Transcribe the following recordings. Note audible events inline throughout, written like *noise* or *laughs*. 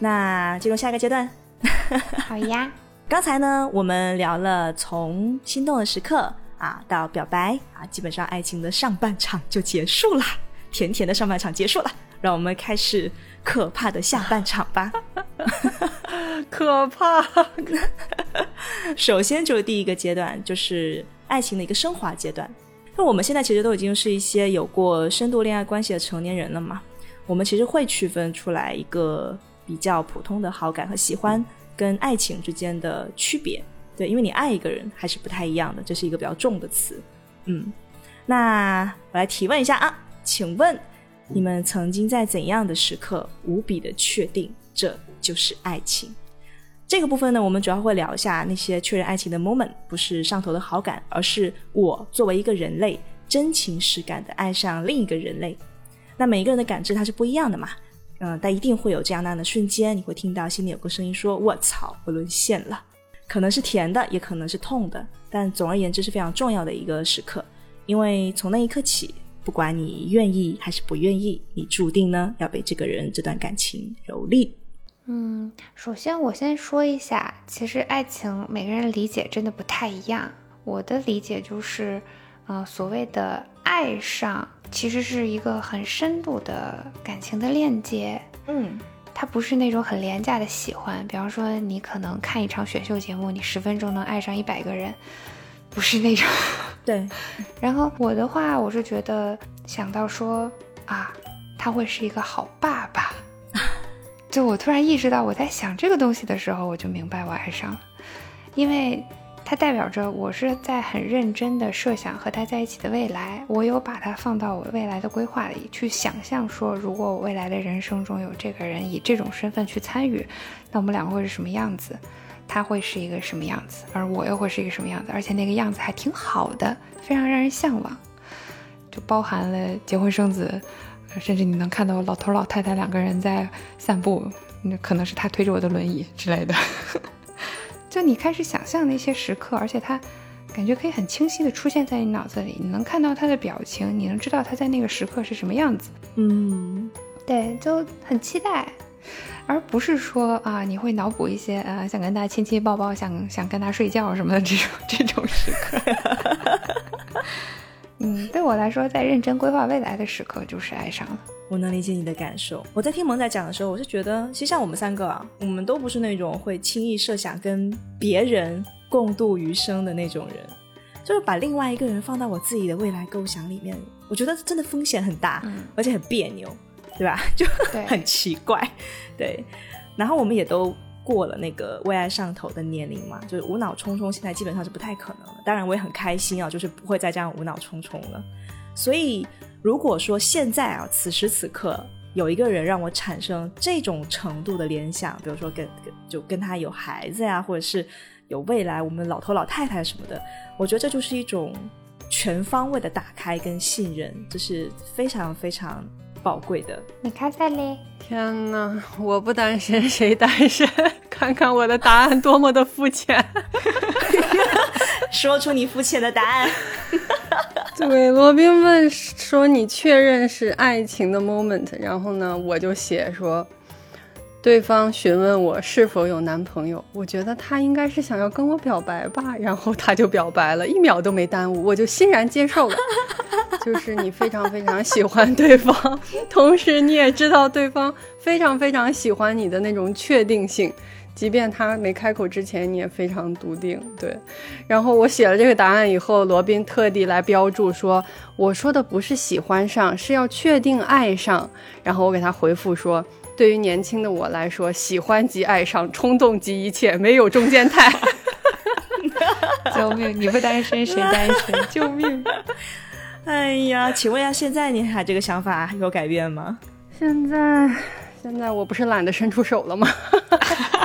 那进入下一个阶段。*laughs* 好呀。刚才呢，我们聊了从心动的时刻啊到表白啊，基本上爱情的上半场就结束了，甜甜的上半场结束了，让我们开始可怕的下半场吧。*laughs* 可怕。*laughs* 首先就是第一个阶段，就是爱情的一个升华阶段。那我们现在其实都已经是一些有过深度恋爱关系的成年人了嘛，我们其实会区分出来一个比较普通的好感和喜欢跟爱情之间的区别。对，因为你爱一个人还是不太一样的，这是一个比较重的词。嗯，那我来提问一下啊，请问你们曾经在怎样的时刻无比的确定这就是爱情？这个部分呢，我们主要会聊一下那些确认爱情的 moment，不是上头的好感，而是我作为一个人类真情实感的爱上另一个人类。那每一个人的感知它是不一样的嘛，嗯，但一定会有这样那样的瞬间，你会听到心里有个声音说：“我操，我沦陷了。”可能是甜的，也可能是痛的，但总而言之是非常重要的一个时刻，因为从那一刻起，不管你愿意还是不愿意，你注定呢要被这个人这段感情蹂躏。嗯，首先我先说一下，其实爱情每个人理解真的不太一样。我的理解就是，呃，所谓的爱上，其实是一个很深度的感情的链接。嗯，它不是那种很廉价的喜欢。比方说，你可能看一场选秀节目，你十分钟能爱上一百个人，不是那种。*laughs* 对。然后我的话，我是觉得想到说啊，他会是一个好爸爸。*laughs* 就我突然意识到我在想这个东西的时候，我就明白我爱上了，因为它代表着我是在很认真的设想和他在一起的未来，我有把它放到我未来的规划里去想象，说如果我未来的人生中有这个人以这种身份去参与，那我们两个会是什么样子？他会是一个什么样子？而我又会是一个什么样子？而且那个样子还挺好的，非常让人向往，就包含了结婚生子。甚至你能看到老头老太太两个人在散步，那可能是他推着我的轮椅之类的。就你开始想象那些时刻，而且他感觉可以很清晰的出现在你脑子里，你能看到他的表情，你能知道他在那个时刻是什么样子。嗯，对，就很期待，而不是说啊，你会脑补一些呃，想跟他亲亲抱抱，想想跟他睡觉什么的这种这种时刻。*laughs* 嗯，对我来说，在认真规划未来的时刻，就是爱上了。我能理解你的感受。我在听萌仔讲的时候，我是觉得，其实像我们三个啊，我们都不是那种会轻易设想跟别人共度余生的那种人。就是把另外一个人放到我自己的未来构想里面，我觉得真的风险很大，而且很别扭，对吧？*laughs* 就很奇怪。对，然后我们也都。过了那个为爱上头的年龄嘛，就是无脑冲冲，现在基本上是不太可能了。当然，我也很开心啊，就是不会再这样无脑冲冲了。所以，如果说现在啊，此时此刻有一个人让我产生这种程度的联想，比如说跟跟就跟他有孩子呀，或者是有未来，我们老头老太太什么的，我觉得这就是一种全方位的打开跟信任，这是非常非常。宝贵的，你看看嘞！天哪，我不单身谁单身？*laughs* 看看我的答案多么的肤浅，*laughs* *laughs* 说出你肤浅的答案。对，罗宾问说你确认是爱情的 moment，然后呢，我就写说。对方询问我是否有男朋友，我觉得他应该是想要跟我表白吧，*laughs* 然后他就表白了，一秒都没耽误，我就欣然接受了。*laughs* 就是你非常非常喜欢对方，*laughs* 同时你也知道对方非常非常喜欢你的那种确定性，即便他没开口之前，你也非常笃定。对，然后我写了这个答案以后，罗宾特地来标注说，我说的不是喜欢上，是要确定爱上。然后我给他回复说。对于年轻的我来说，喜欢即爱上，冲动即一切，没有中间态。*laughs* 救命！你不单身谁单身？*laughs* 救命！*laughs* 哎呀，请问一下，现在你还这个想法有改变吗？现在，现在我不是懒得伸出手了吗？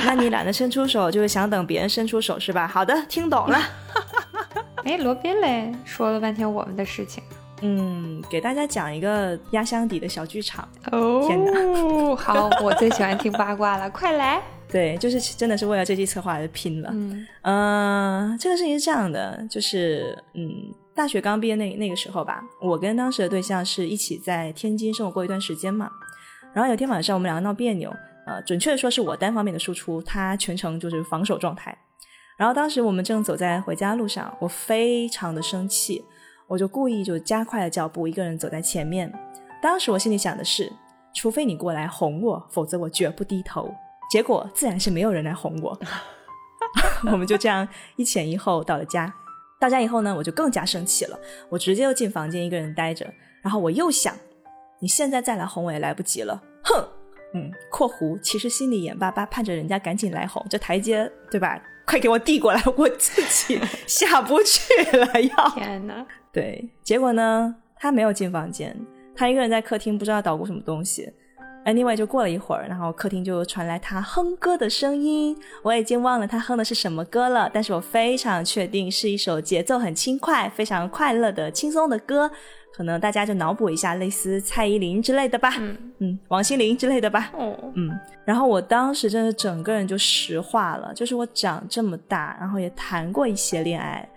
那你懒得伸出手，就是想等别人伸出手是吧？好的，听懂了。哎，罗宾嘞，说了半天我们的事情。嗯，给大家讲一个压箱底的小剧场哦。天哪，*laughs* 好，我最喜欢听八卦了，快来。对，就是真的是为了这期策划而拼了。嗯，这个事情是这样的，就是嗯，大学刚毕业那那个时候吧，我跟当时的对象是一起在天津生活过一段时间嘛。然后有天晚上我们两个闹别扭，呃，准确的说是我单方面的输出，他全程就是防守状态。然后当时我们正走在回家路上，我非常的生气，我就故意就加快了脚步，一个人走在前面。当时我心里想的是，除非你过来哄我，否则我绝不低头。结果自然是没有人来哄我，*laughs* 我们就这样一前一后到了家。到家以后呢，我就更加生气了，我直接又进房间一个人待着。然后我又想，你现在再来哄我也来不及了，哼，嗯，括弧其实心里眼巴巴盼着人家赶紧来哄，这台阶对吧？快给我递过来，我自己 *laughs* 下不去了。要天哪！对，结果呢，他没有进房间，他一个人在客厅，不知道捣鼓什么东西。Anyway，就过了一会儿，然后客厅就传来他哼歌的声音。我已经忘了他哼的是什么歌了，但是我非常确定是一首节奏很轻快、非常快乐的轻松的歌。可能大家就脑补一下，类似蔡依林之类的吧，嗯，王心凌之类的吧，哦，嗯。然后我当时真的整个人就石化了，就是我长这么大，然后也谈过一些恋爱，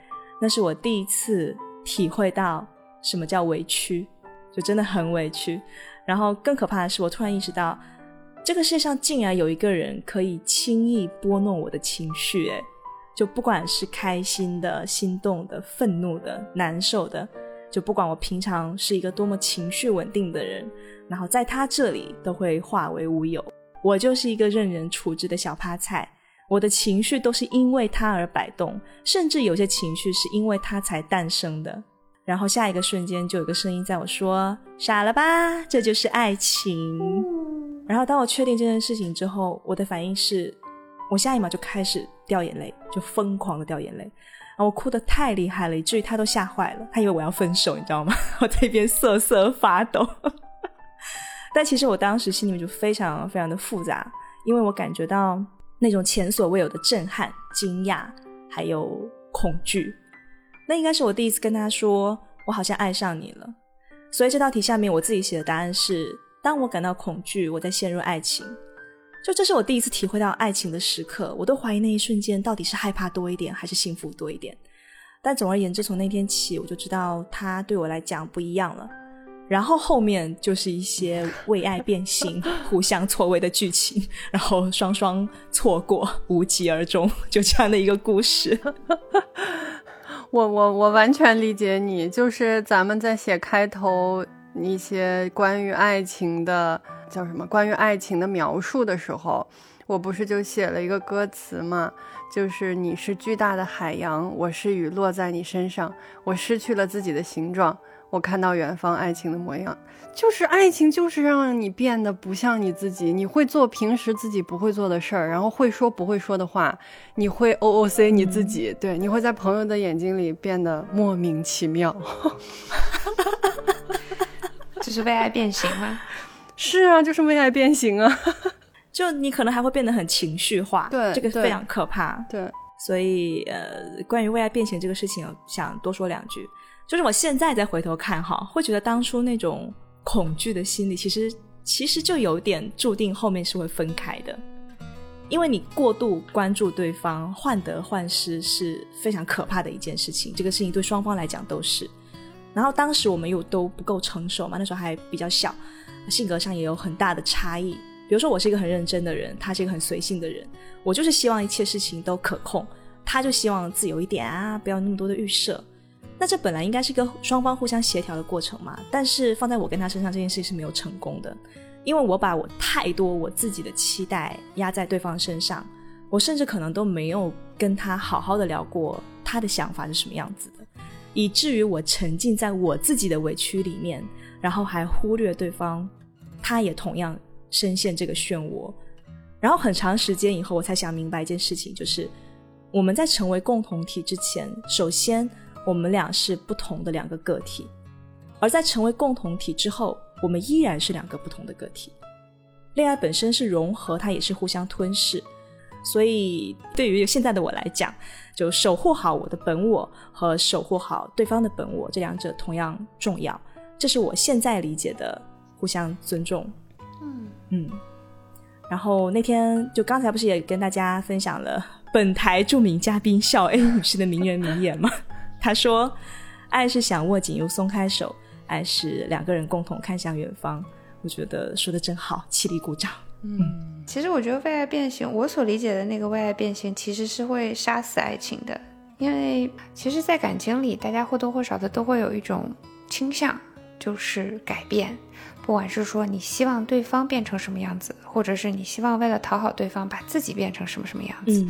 那是我第一次体会到什么叫委屈，就真的很委屈。然后更可怕的是，我突然意识到，这个世界上竟然有一个人可以轻易拨弄我的情绪，哎，就不管是开心的、心动的、愤怒的、难受的，就不管我平常是一个多么情绪稳定的人，然后在他这里都会化为乌有。我就是一个任人处置的小趴菜，我的情绪都是因为他而摆动，甚至有些情绪是因为他才诞生的。然后下一个瞬间，就有个声音在我说：“傻了吧，这就是爱情。”然后当我确定这件事情之后，我的反应是，我下一秒就开始掉眼泪，就疯狂的掉眼泪。然后我哭的太厉害了，以至于他都吓坏了，他以为我要分手，你知道吗？*laughs* 我在一边瑟瑟发抖。*laughs* 但其实我当时心里面就非常非常的复杂，因为我感觉到那种前所未有的震撼、惊讶，还有恐惧。那应该是我第一次跟他说，我好像爱上你了。所以这道题下面我自己写的答案是：当我感到恐惧，我在陷入爱情。就这是我第一次体会到爱情的时刻，我都怀疑那一瞬间到底是害怕多一点，还是幸福多一点。但总而言之，从那天起，我就知道他对我来讲不一样了。然后后面就是一些为爱变心、*laughs* 互相错位的剧情，然后双双错过，无疾而终，就这样的一个故事。*laughs* 我我我完全理解你，就是咱们在写开头一些关于爱情的叫什么？关于爱情的描述的时候，我不是就写了一个歌词嘛？就是你是巨大的海洋，我是雨落在你身上，我失去了自己的形状。我看到远方爱情的模样，就是爱情，就是让你变得不像你自己。你会做平时自己不会做的事儿，然后会说不会说的话，你会 O O C 你自己，对，你会在朋友的眼睛里变得莫名其妙。*laughs* 这是为爱变形吗？是啊，就是为爱变形啊。*laughs* 就你可能还会变得很情绪化，对，这个非常可怕。对，所以呃，关于为爱变形这个事情，想多说两句。就是我现在再回头看哈，会觉得当初那种恐惧的心理，其实其实就有点注定后面是会分开的，因为你过度关注对方，患得患失是非常可怕的一件事情。这个事情对双方来讲都是。然后当时我们又都不够成熟嘛，那时候还比较小，性格上也有很大的差异。比如说我是一个很认真的人，他是一个很随性的人，我就是希望一切事情都可控，他就希望自由一点啊，不要那么多的预设。那这本来应该是一个双方互相协调的过程嘛，但是放在我跟他身上这件事情是没有成功的，因为我把我太多我自己的期待压在对方身上，我甚至可能都没有跟他好好的聊过他的想法是什么样子的，以至于我沉浸在我自己的委屈里面，然后还忽略对方，他也同样深陷这个漩涡，然后很长时间以后我才想明白一件事情，就是我们在成为共同体之前，首先。我们俩是不同的两个个体，而在成为共同体之后，我们依然是两个不同的个体。恋爱本身是融合，它也是互相吞噬。所以，对于现在的我来讲，就守护好我的本我和守护好对方的本我，这两者同样重要。这是我现在理解的互相尊重。嗯嗯。然后那天就刚才不是也跟大家分享了本台著名嘉宾小 A 女士的名人名言吗？他说：“爱是想握紧又松开手，爱是两个人共同看向远方。”我觉得说的真好，起立鼓掌。嗯，其实我觉得为爱变形，我所理解的那个为爱变形，其实是会杀死爱情的。因为其实，在感情里，大家或多或少的都会有一种倾向，就是改变。不管是说你希望对方变成什么样子，或者是你希望为了讨好对方把自己变成什么什么样子，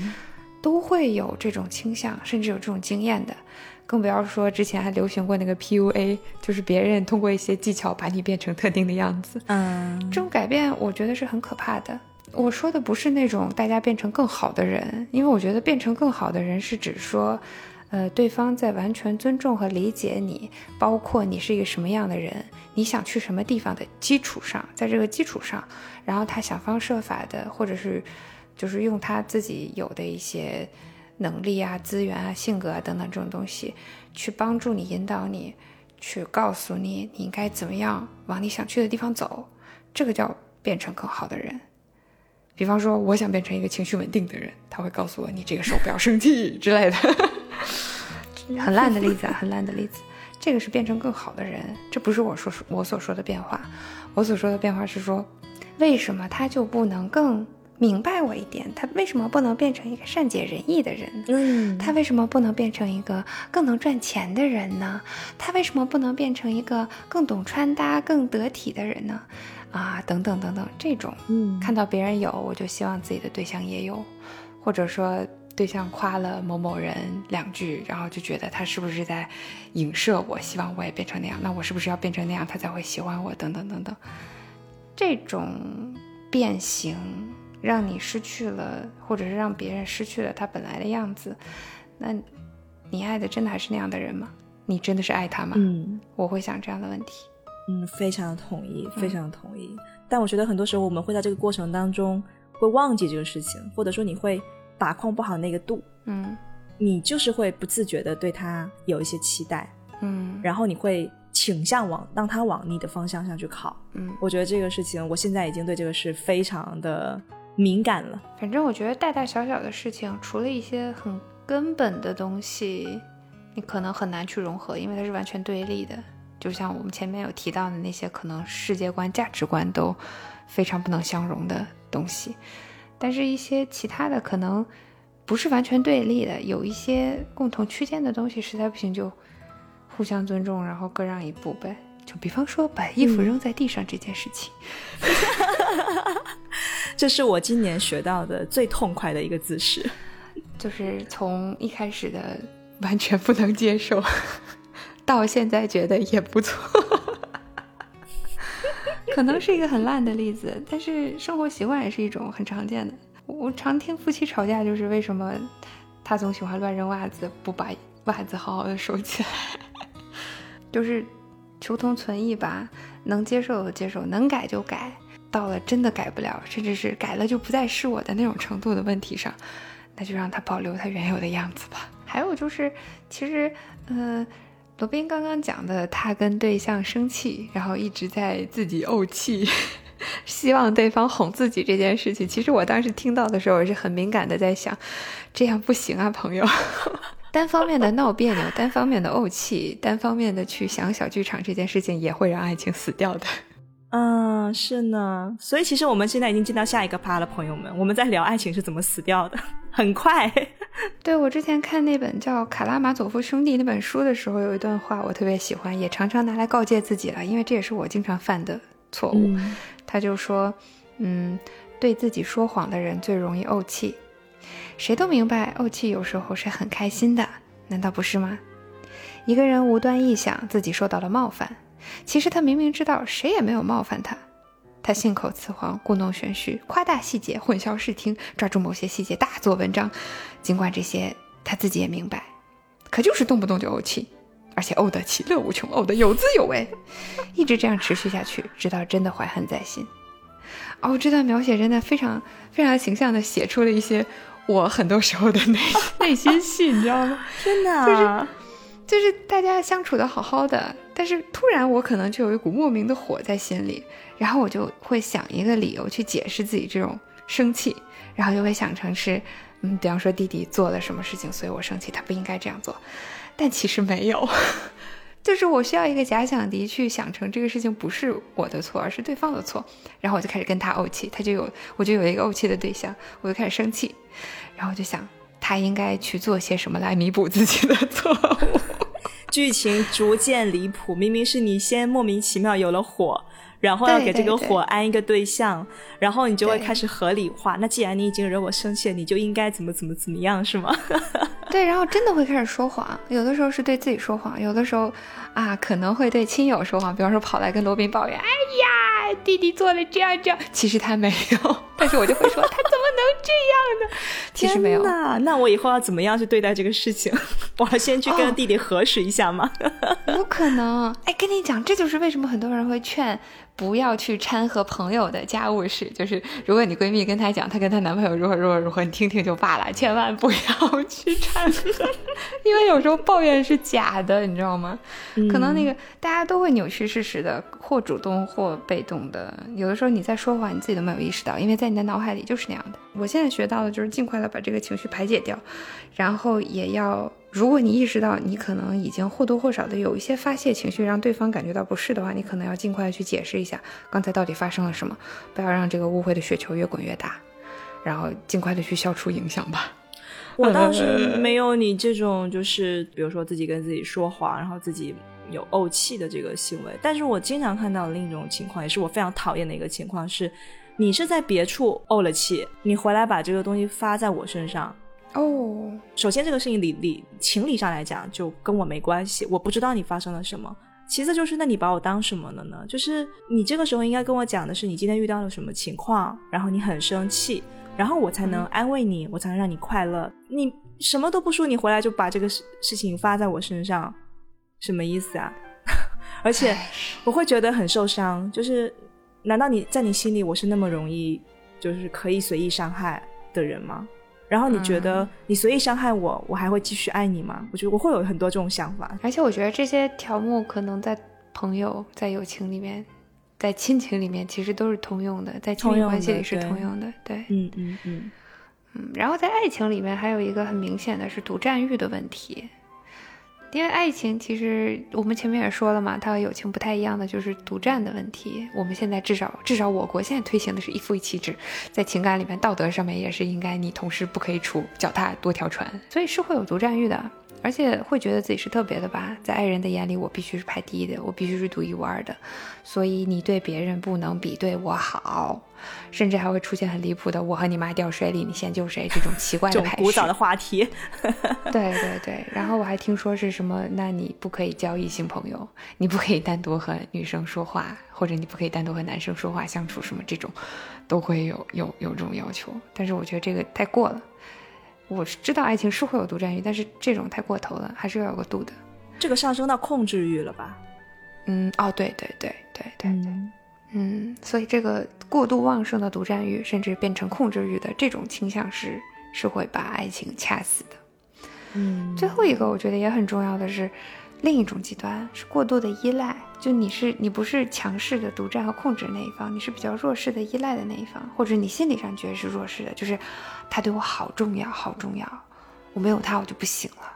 都会有这种倾向，甚至有这种经验的。更不要说之前还流行过那个 PUA，就是别人通过一些技巧把你变成特定的样子。嗯，这种改变我觉得是很可怕的。我说的不是那种大家变成更好的人，因为我觉得变成更好的人是指说，呃，对方在完全尊重和理解你，包括你是一个什么样的人，你想去什么地方的基础上，在这个基础上，然后他想方设法的，或者是就是用他自己有的一些。能力啊、资源啊、性格啊等等这种东西，去帮助你、引导你，去告诉你你应该怎么样往你想去的地方走，这个叫变成更好的人。比方说，我想变成一个情绪稳定的人，他会告诉我你这个时候不要生气之类的。*laughs* 很烂的例子，啊，很烂的例子。这个是变成更好的人，这不是我说我所说的变化。我所说的变化是说，为什么他就不能更？明白我一点，他为什么不能变成一个善解人意的人？嗯，他为什么不能变成一个更能赚钱的人呢？他为什么不能变成一个更懂穿搭、更得体的人呢？啊，等等等等，这种，嗯，看到别人有，我就希望自己的对象也有，或者说对象夸了某某人两句，然后就觉得他是不是在影射我，希望我也变成那样？那我是不是要变成那样，他才会喜欢我？等等等等，这种变形。让你失去了，或者是让别人失去了他本来的样子，那，你爱的真的还是那样的人吗？你真的是爱他吗？嗯，我会想这样的问题。嗯，非常的同意，非常的同意。但我觉得很多时候我们会在这个过程当中会忘记这个事情，或者说你会把控不好那个度。嗯，你就是会不自觉的对他有一些期待。嗯，然后你会倾向往让他往你的方向上去靠。嗯，我觉得这个事情，我现在已经对这个事非常的。敏感了，反正我觉得大大小小的事情，除了一些很根本的东西，你可能很难去融合，因为它是完全对立的。就像我们前面有提到的那些，可能世界观、价值观都非常不能相容的东西。但是，一些其他的可能不是完全对立的，有一些共同区间的东西，实在不行就互相尊重，然后各让一步呗。就比方说，把衣服扔在地上这件事情。*laughs* 这是我今年学到的最痛快的一个姿势，就是从一开始的完全不能接受，到现在觉得也不错，可能是一个很烂的例子，但是生活习惯也是一种很常见的。我常听夫妻吵架，就是为什么他总喜欢乱扔袜子，不把袜子好好的收起来，*laughs* 就是求同存异吧，能接受就接受，能改就改。到了真的改不了，甚至是改了就不再是我的那种程度的问题上，那就让他保留他原有的样子吧。还有就是，其实，嗯，罗宾刚刚讲的，他跟对象生气，然后一直在自己怄气，*laughs* 希望对方哄自己这件事情，其实我当时听到的时候，也是很敏感的，在想，这样不行啊，朋友，单方面的闹别扭，单方面的怄气，单方面的去想小剧场这件事情，也会让爱情死掉的。嗯，*laughs* 是呢，所以其实我们现在已经进到下一个趴了，朋友们，我们在聊爱情是怎么死掉的，*laughs* 很快。*laughs* 对我之前看那本叫《卡拉马佐夫兄弟》那本书的时候，有一段话我特别喜欢，也常常拿来告诫自己了，因为这也是我经常犯的错误。他就说，嗯，对自己说谎的人最容易怄气，谁都明白怄气有时候是很开心的，难道不是吗？一个人无端臆想自己受到了冒犯。其实他明明知道谁也没有冒犯他，他信口雌黄、故弄玄虚、夸大细节、混淆视听、抓住某些细节大做文章。尽管这些他自己也明白，可就是动不动就怄气，而且怄得其乐无穷，怄得有滋有味，一直这样持续下去，直到真的怀恨在心。哦，这段描写真的非常非常形象地写出了一些我很多时候的内 *laughs* 内心戏，你知道吗？真的，就是就是大家相处的好好的。但是突然，我可能就有一股莫名的火在心里，然后我就会想一个理由去解释自己这种生气，然后就会想成是，嗯，比方说弟弟做了什么事情，所以我生气，他不应该这样做，但其实没有，*laughs* 就是我需要一个假想敌去想成这个事情不是我的错，而是对方的错，然后我就开始跟他怄气，他就有我就有一个怄气的对象，我就开始生气，然后我就想他应该去做些什么来弥补自己的错误。*laughs* 剧情逐渐离谱，明明是你先莫名其妙有了火。然后要给这个火安一个对象，然后你就会开始合理化。那既然你已经惹我生气了，你就应该怎么怎么怎么样，是吗？*laughs* 对，然后真的会开始说谎，有的时候是对自己说谎，有的时候啊可能会对亲友说谎，比方说跑来跟罗宾抱怨：“哎呀，弟弟做了这样这样。”其实他没有，*laughs* 但是我就会说他怎么能这样呢？*laughs* 其实没有。那那我以后要怎么样去对待这个事情？*laughs* 我要先去跟弟弟核实一下吗？有可能！哎，跟你讲，这就是为什么很多人会劝。不要去掺和朋友的家务事，就是如果你闺蜜跟她讲她跟她男朋友如何如何如何，你听听就罢了，千万不要去掺和，因为有时候抱怨是假的，你知道吗？可能那个大家都会扭曲事实的，或主动或被动的，有的时候你在说谎，你自己都没有意识到，因为在你的脑海里就是那样的。我现在学到的就是尽快的把这个情绪排解掉，然后也要。如果你意识到你可能已经或多或少的有一些发泄情绪，让对方感觉到不适的话，你可能要尽快的去解释一下刚才到底发生了什么，不要让这个误会的雪球越滚越大，然后尽快的去消除影响吧。我倒是没有你这种，就是比如说自己跟自己说谎，然后自己有怄气的这个行为。但是我经常看到另一种情况，也是我非常讨厌的一个情况是，你是在别处怄了气，你回来把这个东西发在我身上。哦，首先这个事情理理情理上来讲就跟我没关系，我不知道你发生了什么。其次就是，那你把我当什么了呢？就是你这个时候应该跟我讲的是你今天遇到了什么情况，然后你很生气，然后我才能安慰你，我才能让你快乐。你什么都不说，你回来就把这个事事情发在我身上，什么意思啊？*laughs* 而且我会觉得很受伤。就是难道你在你心里我是那么容易就是可以随意伤害的人吗？然后你觉得你随意伤害我，我还会继续爱你吗？我觉得我会有很多这种想法。而且我觉得这些条目可能在朋友、在友情里面、在亲情里面其实都是通用的，在亲密关系里是通用的。对，嗯嗯嗯嗯。然后在爱情里面还有一个很明显的是独占欲的问题。因为爱情其实我们前面也说了嘛，它和友情不太一样的就是独占的问题。我们现在至少至少我国现在推行的是一夫一妻制，在情感里面道德上面也是应该你同时不可以出脚踏多条船，所以是会有独占欲的。而且会觉得自己是特别的吧，在爱人的眼里，我必须是排第一的，我必须是独一无二的，所以你对别人不能比对我好，甚至还会出现很离谱的“我和你妈掉水里，你先救谁”这种奇怪的排序。古早的话题。*laughs* *laughs* 对对对，然后我还听说是什么，那你不可以交异性朋友，你不可以单独和女生说话，或者你不可以单独和男生说话相处，什么这种，都会有有有这种要求。但是我觉得这个太过了。我是知道爱情是会有独占欲，但是这种太过头了，还是要有个度的。这个上升到控制欲了吧？嗯，哦，对对对对对对，嗯，所以这个过度旺盛的独占欲，甚至变成控制欲的这种倾向是是会把爱情掐死的。嗯，最后一个我觉得也很重要的是。另一种极端是过度的依赖，就你是你不是强势的独占和控制那一方，你是比较弱势的依赖的那一方，或者你心理上觉得是弱势的，就是他对我好重要，好重要，我没有他我就不行了。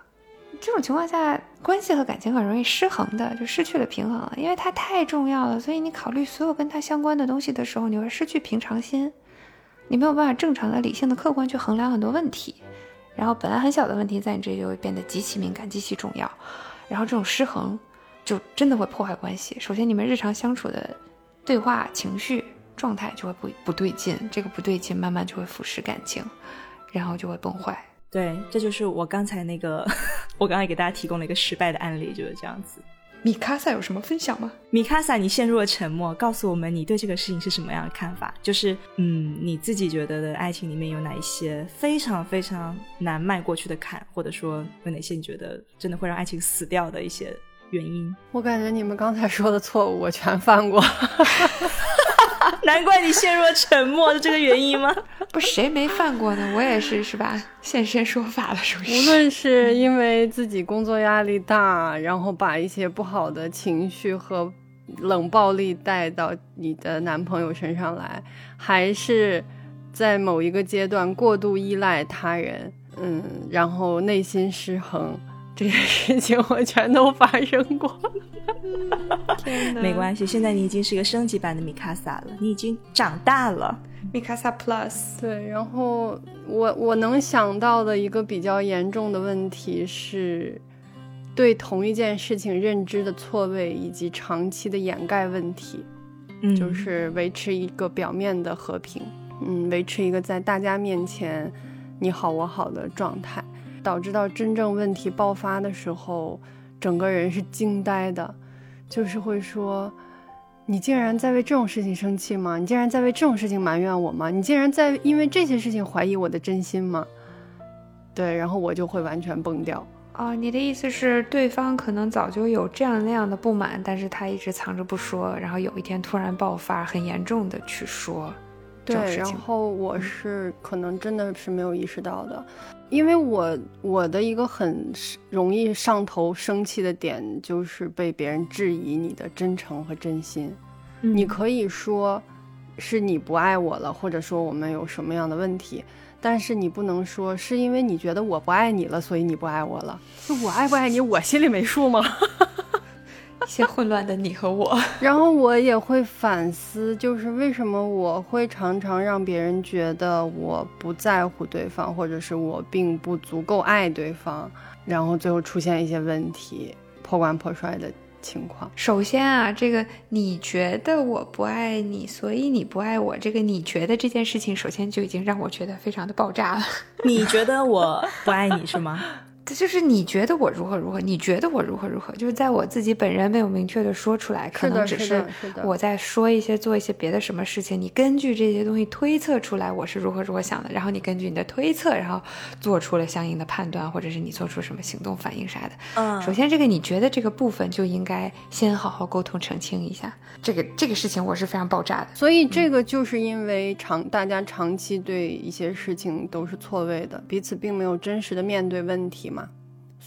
这种情况下，关系和感情很容易失衡的，就失去了平衡了，因为他太重要了，所以你考虑所有跟他相关的东西的时候，你会失去平常心，你没有办法正常的、理性的、客观去衡量很多问题，然后本来很小的问题，在你这里就会变得极其敏感、极其重要。然后这种失衡，就真的会破坏关系。首先，你们日常相处的对话、情绪状态就会不不对劲，这个不对劲慢慢就会腐蚀感情，然后就会崩坏。对，这就是我刚才那个，*laughs* 我刚才给大家提供了一个失败的案例，就是这样子。米卡萨有什么分享吗？米卡萨，你陷入了沉默，告诉我们你对这个事情是什么样的看法？就是，嗯，你自己觉得的爱情里面有哪一些非常非常难迈过去的坎，或者说有哪些你觉得真的会让爱情死掉的一些原因？我感觉你们刚才说的错误，我全犯过。*laughs* *laughs* 难怪你陷入了沉默，是这个原因吗？*laughs* 不，谁没犯过呢？我也是，是吧？现身说法了，是不是？无论是因为自己工作压力大，然后把一些不好的情绪和冷暴力带到你的男朋友身上来，还是在某一个阶段过度依赖他人，嗯，然后内心失衡，这些事情我全都发生过。天没关系，现在你已经是一个升级版的米卡萨了，你已经长大了。米卡萨 Plus，对，然后我我能想到的一个比较严重的问题是，对同一件事情认知的错位以及长期的掩盖问题，嗯，就是维持一个表面的和平，嗯，维持一个在大家面前你好我好的状态，导致到真正问题爆发的时候，整个人是惊呆的，就是会说。你竟然在为这种事情生气吗？你竟然在为这种事情埋怨我吗？你竟然在因为这些事情怀疑我的真心吗？对，然后我就会完全崩掉。哦，你的意思是对方可能早就有这样那样的不满，但是他一直藏着不说，然后有一天突然爆发，很严重的去说。对，然后我是可能真的是没有意识到的，因为我我的一个很容易上头生气的点就是被别人质疑你的真诚和真心。你可以说是你不爱我了，或者说我们有什么样的问题，但是你不能说是因为你觉得我不爱你了，所以你不爱我了。我爱不爱你，我心里没数吗？*laughs* 一些混乱的你和我，*laughs* 然后我也会反思，就是为什么我会常常让别人觉得我不在乎对方，或者是我并不足够爱对方，然后最后出现一些问题，破罐破摔的情况。首先啊，这个你觉得我不爱你，所以你不爱我，这个你觉得这件事情，首先就已经让我觉得非常的爆炸了。*laughs* 你觉得我不爱你是吗？这就是你觉得我如何如何，你觉得我如何如何，就是在我自己本人没有明确的说出来，可能只是我在说一些做一些别的什么事情，你根据这些东西推测出来我是如何如何想的，然后你根据你的推测，然后做出了相应的判断，或者是你做出什么行动反应啥的。嗯，首先这个你觉得这个部分就应该先好好沟通澄清一下，这个这个事情我是非常爆炸的。所以这个就是因为长大家长期对一些事情都是错位的，彼此并没有真实的面对问题嘛。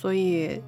所以，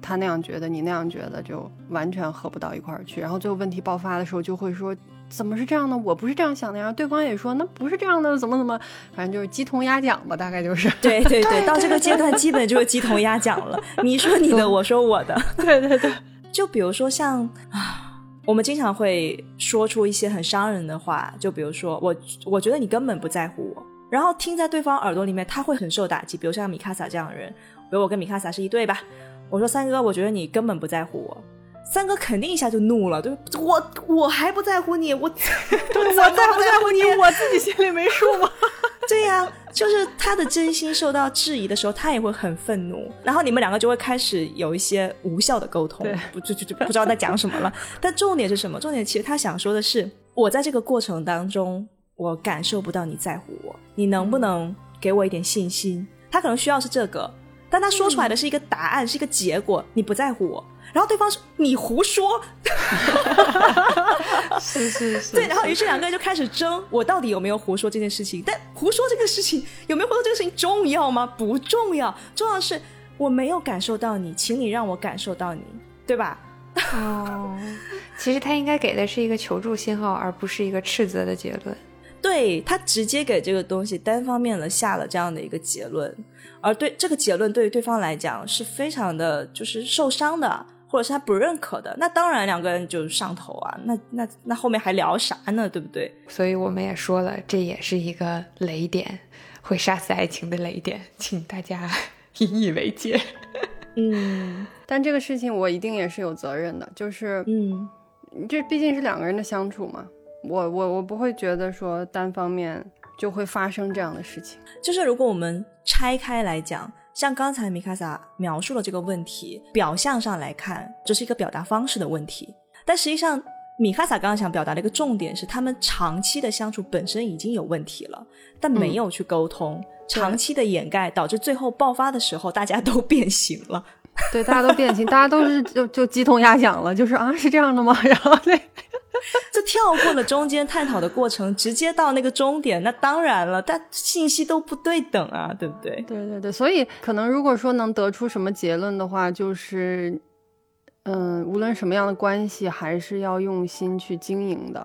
他那样觉得，你那样觉得，就完全合不到一块儿去。然后最后问题爆发的时候，就会说：“怎么是这样的？我不是这样想的呀。”对方也说：“那不是这样的，怎么怎么？”反正就是鸡同鸭讲吧，大概就是。*laughs* 对对对，到这个阶段基本就是鸡同鸭讲了。你说你的，我说我的。对对对。*laughs* 就比如说像啊，我们经常会说出一些很伤人的话，就比如说我，我觉得你根本不在乎我，然后听在对方耳朵里面，他会很受打击。比如像米卡萨这样的人。比如我跟米卡萨是一对吧？我说三哥，我觉得你根本不在乎我。三哥肯定一下就怒了，对我我还不在乎你，我对 *laughs* 我在不在乎你，*laughs* 我自己心里没数吗？*laughs* 对呀，就是他的真心受到质疑的时候，他也会很愤怒，然后你们两个就会开始有一些无效的沟通，不就就就不知道在讲什么了。但重点是什么？重点其实他想说的是，我在这个过程当中，我感受不到你在乎我，你能不能给我一点信心？他可能需要是这个。但他说出来的是一个答案，是一个结果，你不在乎我，然后对方说你胡说，*laughs* 是是是，对，然后于是两个人就开始争，我到底有没有胡说这件事情？但胡说这个事情有没有胡说这个事情重要吗？不重要，重要的是我没有感受到你，请你让我感受到你，对吧？哦，其实他应该给的是一个求助信号，而不是一个斥责的结论。对他直接给这个东西单方面的下了这样的一个结论。而对这个结论，对于对方来讲是非常的，就是受伤的，或者是他不认可的。那当然，两个人就上头啊。那那那后面还聊啥呢？对不对？所以我们也说了，这也是一个雷点，会杀死爱情的雷点，请大家 *laughs* 引以为戒。嗯，*laughs* 但这个事情我一定也是有责任的，就是嗯，这毕竟是两个人的相处嘛。我我我不会觉得说单方面。就会发生这样的事情。就是如果我们拆开来讲，像刚才米卡萨描述的这个问题，表象上来看，这是一个表达方式的问题。但实际上，米卡萨刚刚想表达的一个重点是，他们长期的相处本身已经有问题了，但没有去沟通，长期的掩盖，导致最后爆发的时候，大家都 *laughs* 变形了。*laughs* 对，大家都变心，大家都是就就鸡同鸭讲了，就是啊，是这样的吗？*laughs* 然后那。*laughs* 就跳过了中间探讨的过程，直接到那个终点，那当然了，但信息都不对等啊，对不对？对对对，所以可能如果说能得出什么结论的话，就是，嗯，无论什么样的关系，还是要用心去经营的，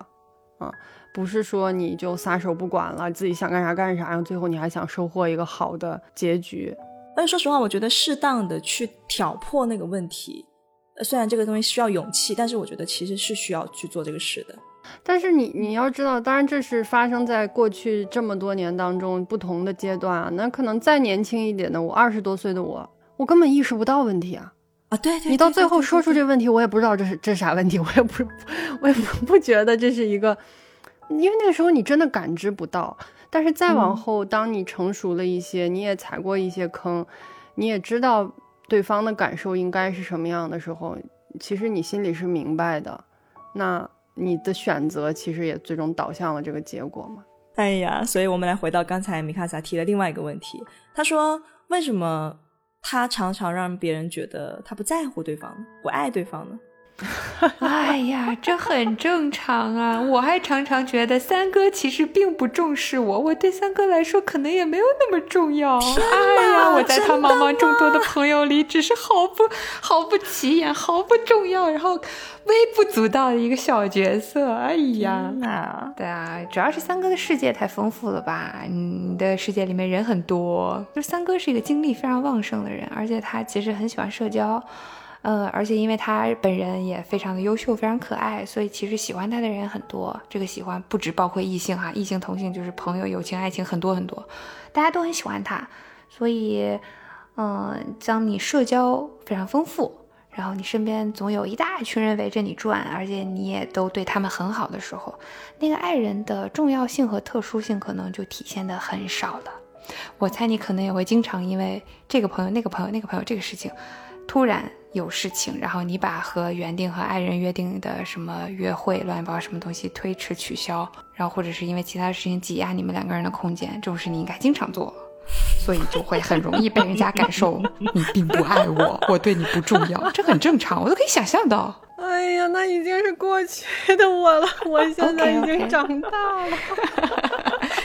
啊，不是说你就撒手不管了，自己想干啥干啥，然后最后你还想收获一个好的结局，但是说实话，我觉得适当的去挑破那个问题，虽然这个东西需要勇气，但是我觉得其实是需要去做这个事的。但是你你要知道，当然这是发生在过去这么多年当中不同的阶段啊。那可能再年轻一点的我，二十多岁的我，我根本意识不到问题啊啊！对对，你到最后说出这个问题，我也不知道这是这啥问题，我也不 *laughs* 我也不不觉得这是一个，因为那个时候你真的感知不到。但是再往后，当你成熟了一些，你也踩过一些坑，你也知道对方的感受应该是什么样的时候，其实你心里是明白的。那。你的选择其实也最终导向了这个结果嘛？哎呀，所以我们来回到刚才米卡萨提的另外一个问题，他说为什么他常常让别人觉得他不在乎对方，不爱对方呢？*laughs* 哎呀，这很正常啊！我还常常觉得三哥其实并不重视我，我对三哥来说可能也没有那么重要。哎呀，我在他茫茫众多的朋友里只是毫不 *laughs* 毫不起眼、毫不重要，然后微不足道的一个小角色。哎呀，对啊，主要是三哥的世界太丰富了吧？你的世界里面人很多，就三哥是一个精力非常旺盛的人，而且他其实很喜欢社交。呃，而且因为他本人也非常的优秀，非常可爱，所以其实喜欢他的人很多。这个喜欢不止包括异性哈，异性同性就是朋友、友情、爱情很多很多，大家都很喜欢他。所以，嗯，当你社交非常丰富，然后你身边总有一大群人围着你转，而且你也都对他们很好的时候，那个爱人的重要性和特殊性可能就体现的很少了。我猜你可能也会经常因为这个朋友、那个朋友、那个朋友这个事情，突然。有事情，然后你把和原定和爱人约定的什么约会、乱七八糟什么东西推迟、取消，然后或者是因为其他事情挤压你们两个人的空间，这种事你应该经常做，*laughs* 所以就会很容易被人家感受你并不爱我，我对你不重要，*laughs* 这很正常，我都可以想象到。哎呀，那已经是过去的我了，*laughs* 我现在已经长大了。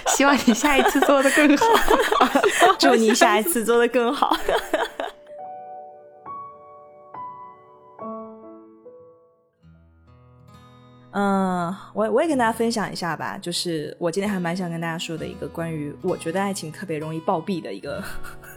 希望你下一次做的更好，祝你下一次做的更好。嗯，我我也跟大家分享一下吧，就是我今天还蛮想跟大家说的一个关于我觉得爱情特别容易暴毙的一个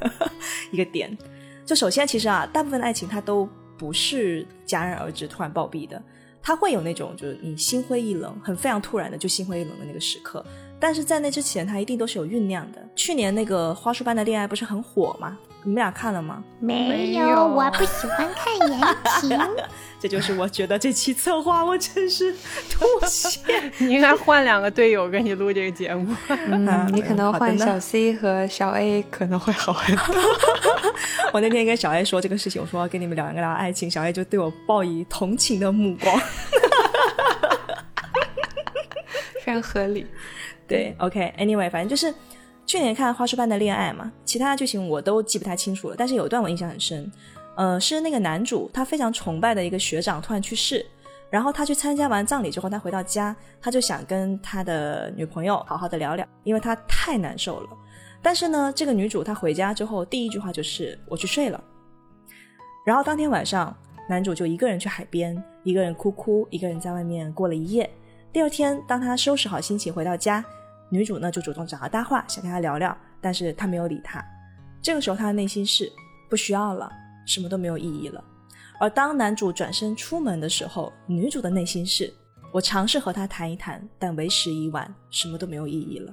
*laughs* 一个点。就首先，其实啊，大部分爱情它都不是戛然而止、突然暴毙的，它会有那种就是你心灰意冷、很非常突然的就心灰意冷的那个时刻。但是在那之前，它一定都是有酝酿的。去年那个花束般的恋爱不是很火吗？你们俩看了吗？没有，我不喜欢看言情。*laughs* 这就是我觉得这期策划我真是吐血。你 *laughs* 应该换两个队友跟你录这个节目。嗯，你可能换小 C 和小 A 可能会好很多。*laughs* 我那天跟小 A 说这个事情，我说要跟你们聊一聊爱情，小 A 就对我报以同情的目光。非常合理。对，OK，Anyway，反正就是去年看《花束般的恋爱》嘛，其他剧情我都记不太清楚了，但是有一段我印象很深，呃，是那个男主他非常崇拜的一个学长突然去世，然后他去参加完葬礼之后，他回到家，他就想跟他的女朋友好好的聊聊，因为他太难受了。但是呢，这个女主她回家之后第一句话就是我去睡了，然后当天晚上男主就一个人去海边，一个人哭哭，一个人在外面过了一夜。第二天，当他收拾好心情回到家。女主呢就主动找他搭话，想跟他聊聊，但是他没有理他。这个时候他的内心是不需要了，什么都没有意义了。而当男主转身出门的时候，女主的内心是我尝试和他谈一谈，但为时已晚，什么都没有意义了。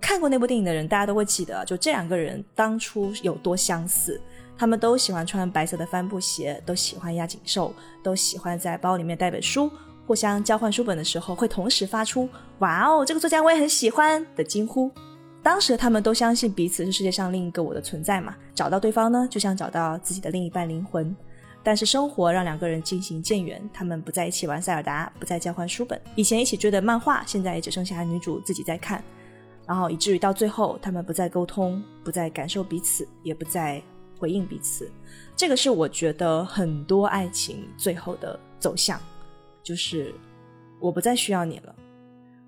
看过那部电影的人，大家都会记得，就这两个人当初有多相似。他们都喜欢穿白色的帆布鞋，都喜欢压紧兽，都喜欢在包里面带本书。互相交换书本的时候，会同时发出“哇哦，这个作家我也很喜欢”的惊呼。当时他们都相信彼此是世界上另一个我的存在嘛，找到对方呢，就像找到自己的另一半灵魂。但是生活让两个人渐行渐远，他们不在一起玩塞尔达，不再交换书本。以前一起追的漫画，现在也只剩下女主自己在看。然后以至于到最后，他们不再沟通，不再感受彼此，也不再回应彼此。这个是我觉得很多爱情最后的走向。就是我不再需要你了，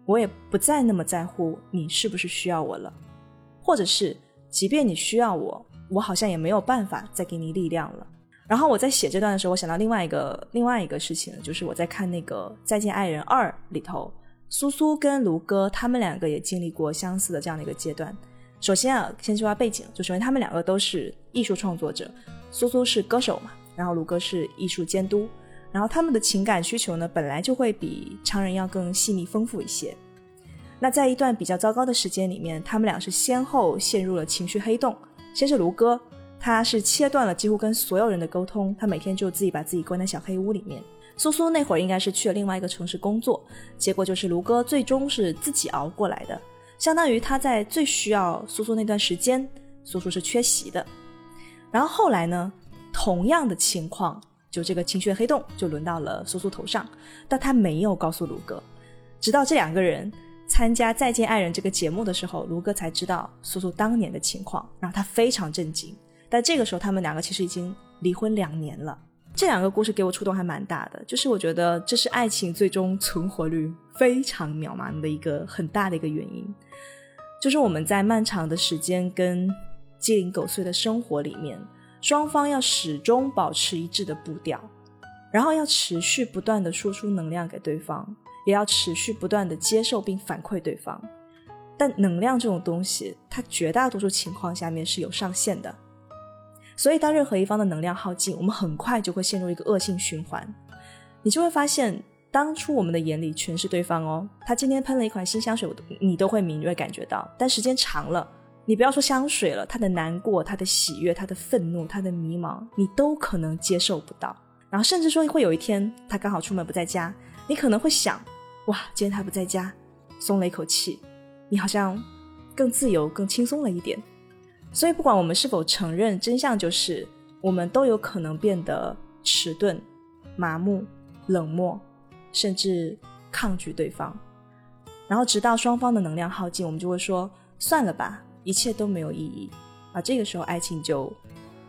我也不再那么在乎你是不是需要我了，或者是即便你需要我，我好像也没有办法再给你力量了。然后我在写这段的时候，我想到另外一个另外一个事情，就是我在看那个《再见爱人二》里头，苏苏跟卢哥他们两个也经历过相似的这样的一个阶段。首先啊，先说下背景，就首先他们两个都是艺术创作者，苏苏是歌手嘛，然后卢哥是艺术监督，然后他们的情感需求呢，本来就会比常人要更细腻丰富一些。那在一段比较糟糕的时间里面，他们俩是先后陷入了情绪黑洞。先是卢哥，他是切断了几乎跟所有人的沟通，他每天就自己把自己关在小黑屋里面。苏苏那会儿应该是去了另外一个城市工作，结果就是卢哥最终是自己熬过来的。相当于他在最需要苏苏那段时间，苏苏是缺席的。然后后来呢，同样的情况，就这个情绪黑洞就轮到了苏苏头上，但他没有告诉卢哥。直到这两个人参加《再见爱人》这个节目的时候，卢哥才知道苏苏当年的情况，让他非常震惊。但这个时候，他们两个其实已经离婚两年了。这两个故事给我触动还蛮大的，就是我觉得这是爱情最终存活率非常渺茫的一个很大的一个原因，就是我们在漫长的时间跟鸡零狗碎的生活里面，双方要始终保持一致的步调，然后要持续不断的输出能量给对方，也要持续不断的接受并反馈对方。但能量这种东西，它绝大多数情况下面是有上限的。所以，当任何一方的能量耗尽，我们很快就会陷入一个恶性循环。你就会发现，当初我们的眼里全是对方哦。他今天喷了一款新香水，你都会敏锐感觉到。但时间长了，你不要说香水了，他的难过、他的喜悦、他的愤怒、他的迷茫，你都可能接受不到。然后，甚至说会有一天他刚好出门不在家，你可能会想：哇，今天他不在家，松了一口气，你好像更自由、更轻松了一点。所以，不管我们是否承认，真相就是我们都有可能变得迟钝、麻木、冷漠，甚至抗拒对方。然后，直到双方的能量耗尽，我们就会说：“算了吧，一切都没有意义。”啊，这个时候爱情就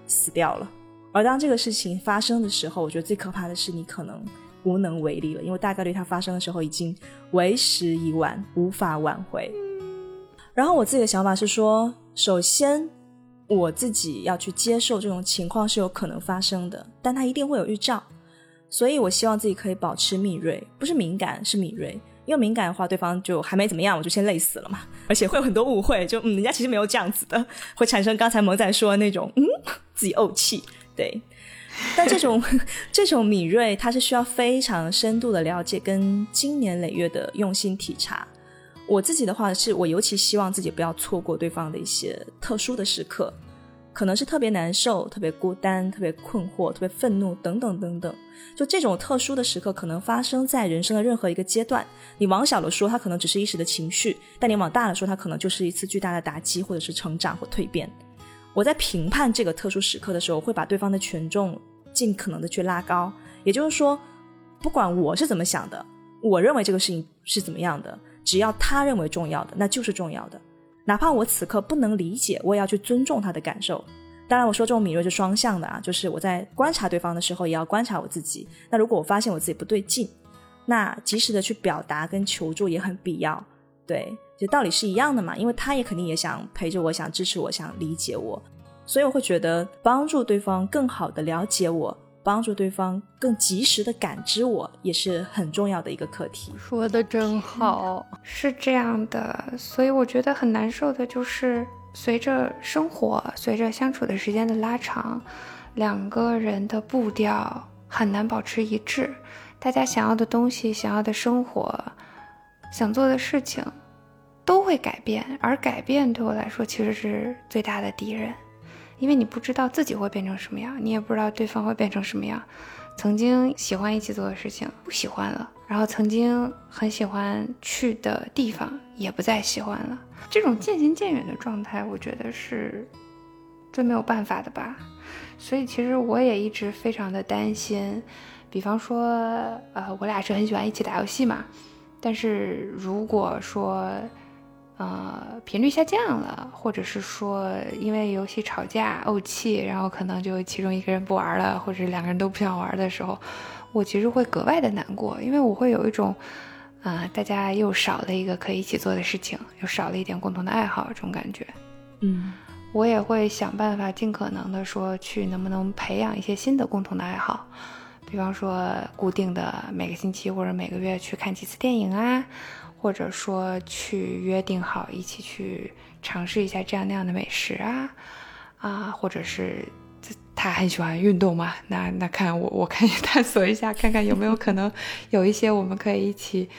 死掉了。而当这个事情发生的时候，我觉得最可怕的是你可能无能为力了，因为大概率它发生的时候已经为时已晚，无法挽回。然后我自己的想法是说。首先，我自己要去接受这种情况是有可能发生的，但它一定会有预兆，所以我希望自己可以保持敏锐，不是敏感，是敏锐。因为敏感的话，对方就还没怎么样，我就先累死了嘛，而且会有很多误会，就嗯，人家其实没有这样子的，会产生刚才萌仔说的那种嗯，自己怄气。对，但这种 *laughs* 这种敏锐，它是需要非常深度的了解跟经年累月的用心体察。我自己的话是，我尤其希望自己不要错过对方的一些特殊的时刻，可能是特别难受、特别孤单、特别困惑、特别愤怒等等等等。就这种特殊的时刻，可能发生在人生的任何一个阶段。你往小了说，它可能只是一时的情绪；但你往大了说，它可能就是一次巨大的打击，或者是成长或蜕变。我在评判这个特殊时刻的时候，会把对方的权重尽可能的去拉高。也就是说，不管我是怎么想的，我认为这个事情是怎么样的。只要他认为重要的，那就是重要的。哪怕我此刻不能理解，我也要去尊重他的感受。当然，我说这种敏锐是双向的啊，就是我在观察对方的时候，也要观察我自己。那如果我发现我自己不对劲，那及时的去表达跟求助也很必要。对，就道理是一样的嘛，因为他也肯定也想陪着我，想支持我，想理解我。所以我会觉得帮助对方更好的了解我。帮助对方更及时的感知我，也是很重要的一个课题。说的真好，是这样的。所以我觉得很难受的就是，随着生活、随着相处的时间的拉长，两个人的步调很难保持一致。大家想要的东西、想要的生活、想做的事情，都会改变。而改变对我来说，其实是最大的敌人。因为你不知道自己会变成什么样，你也不知道对方会变成什么样。曾经喜欢一起做的事情不喜欢了，然后曾经很喜欢去的地方也不再喜欢了。这种渐行渐远的状态，我觉得是最没有办法的吧。所以其实我也一直非常的担心。比方说，呃，我俩是很喜欢一起打游戏嘛，但是如果说。呃，频率下降了，或者是说因为游戏吵架怄气，然后可能就其中一个人不玩了，或者两个人都不想玩的时候，我其实会格外的难过，因为我会有一种，啊，大家又少了一个可以一起做的事情，又少了一点共同的爱好这种感觉。嗯，我也会想办法尽可能的说去能不能培养一些新的共同的爱好，比方说固定的每个星期或者每个月去看几次电影啊，或者说去约定好一起去尝试一下这样那样的美食啊，啊，或者是他很喜欢运动嘛，那那看我我可以探索一下，看看有没有可能有一些我们可以一起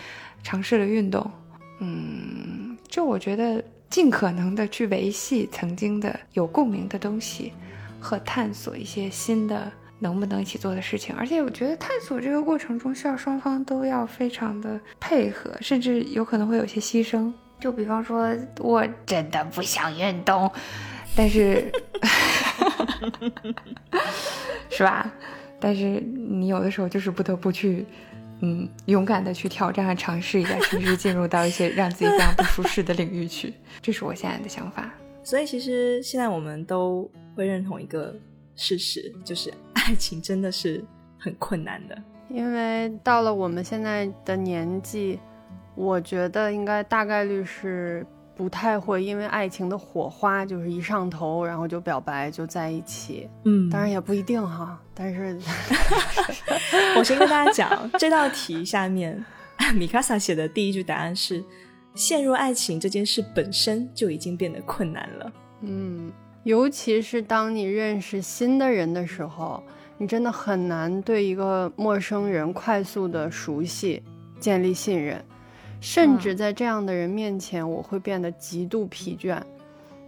尝试的运动。嗯，就我觉得尽可能的去维系曾经的有共鸣的东西，和探索一些新的能不能一起做的事情。而且我觉得探索这个过程中需要双方都要非常的配合，甚至有可能会有些牺牲。就比方说，我真的不想运动，但是 *laughs* *laughs* 是吧？但是你有的时候就是不得不去。嗯，勇敢的去挑战和尝试一下，甚至进入到一些让自己非常不舒适的领域去，这是我现在的想法。所以其实现在我们都会认同一个事实，就是爱情真的是很困难的。因为到了我们现在的年纪，我觉得应该大概率是。不太会因为爱情的火花就是一上头，然后就表白就在一起。嗯，当然也不一定哈。但是 *laughs* *laughs* 我先跟大家讲这道题下面，米卡萨写的第一句答案是：陷入爱情这件事本身就已经变得困难了。嗯，尤其是当你认识新的人的时候，你真的很难对一个陌生人快速的熟悉，建立信任。甚至在这样的人面前，我会变得极度疲倦，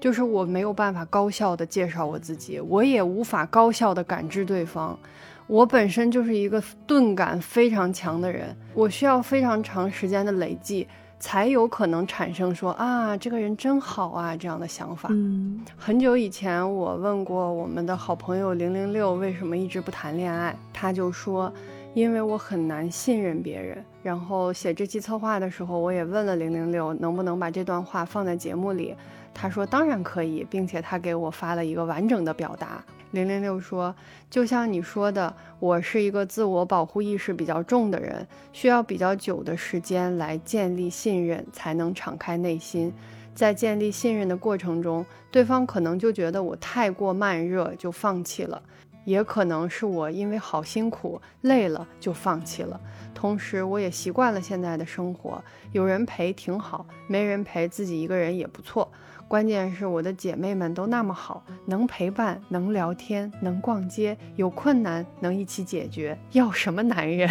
就是我没有办法高效的介绍我自己，我也无法高效的感知对方。我本身就是一个钝感非常强的人，我需要非常长时间的累计，才有可能产生说啊，这个人真好啊这样的想法。嗯，很久以前我问过我们的好朋友零零六为什么一直不谈恋爱，他就说。因为我很难信任别人，然后写这期策划的时候，我也问了零零六能不能把这段话放在节目里，他说当然可以，并且他给我发了一个完整的表达。零零六说，就像你说的，我是一个自我保护意识比较重的人，需要比较久的时间来建立信任，才能敞开内心。在建立信任的过程中，对方可能就觉得我太过慢热，就放弃了。也可能是我因为好辛苦累了就放弃了，同时我也习惯了现在的生活，有人陪挺好，没人陪自己一个人也不错。关键是我的姐妹们都那么好，能陪伴，能聊天，能逛街，有困难能一起解决，要什么男人？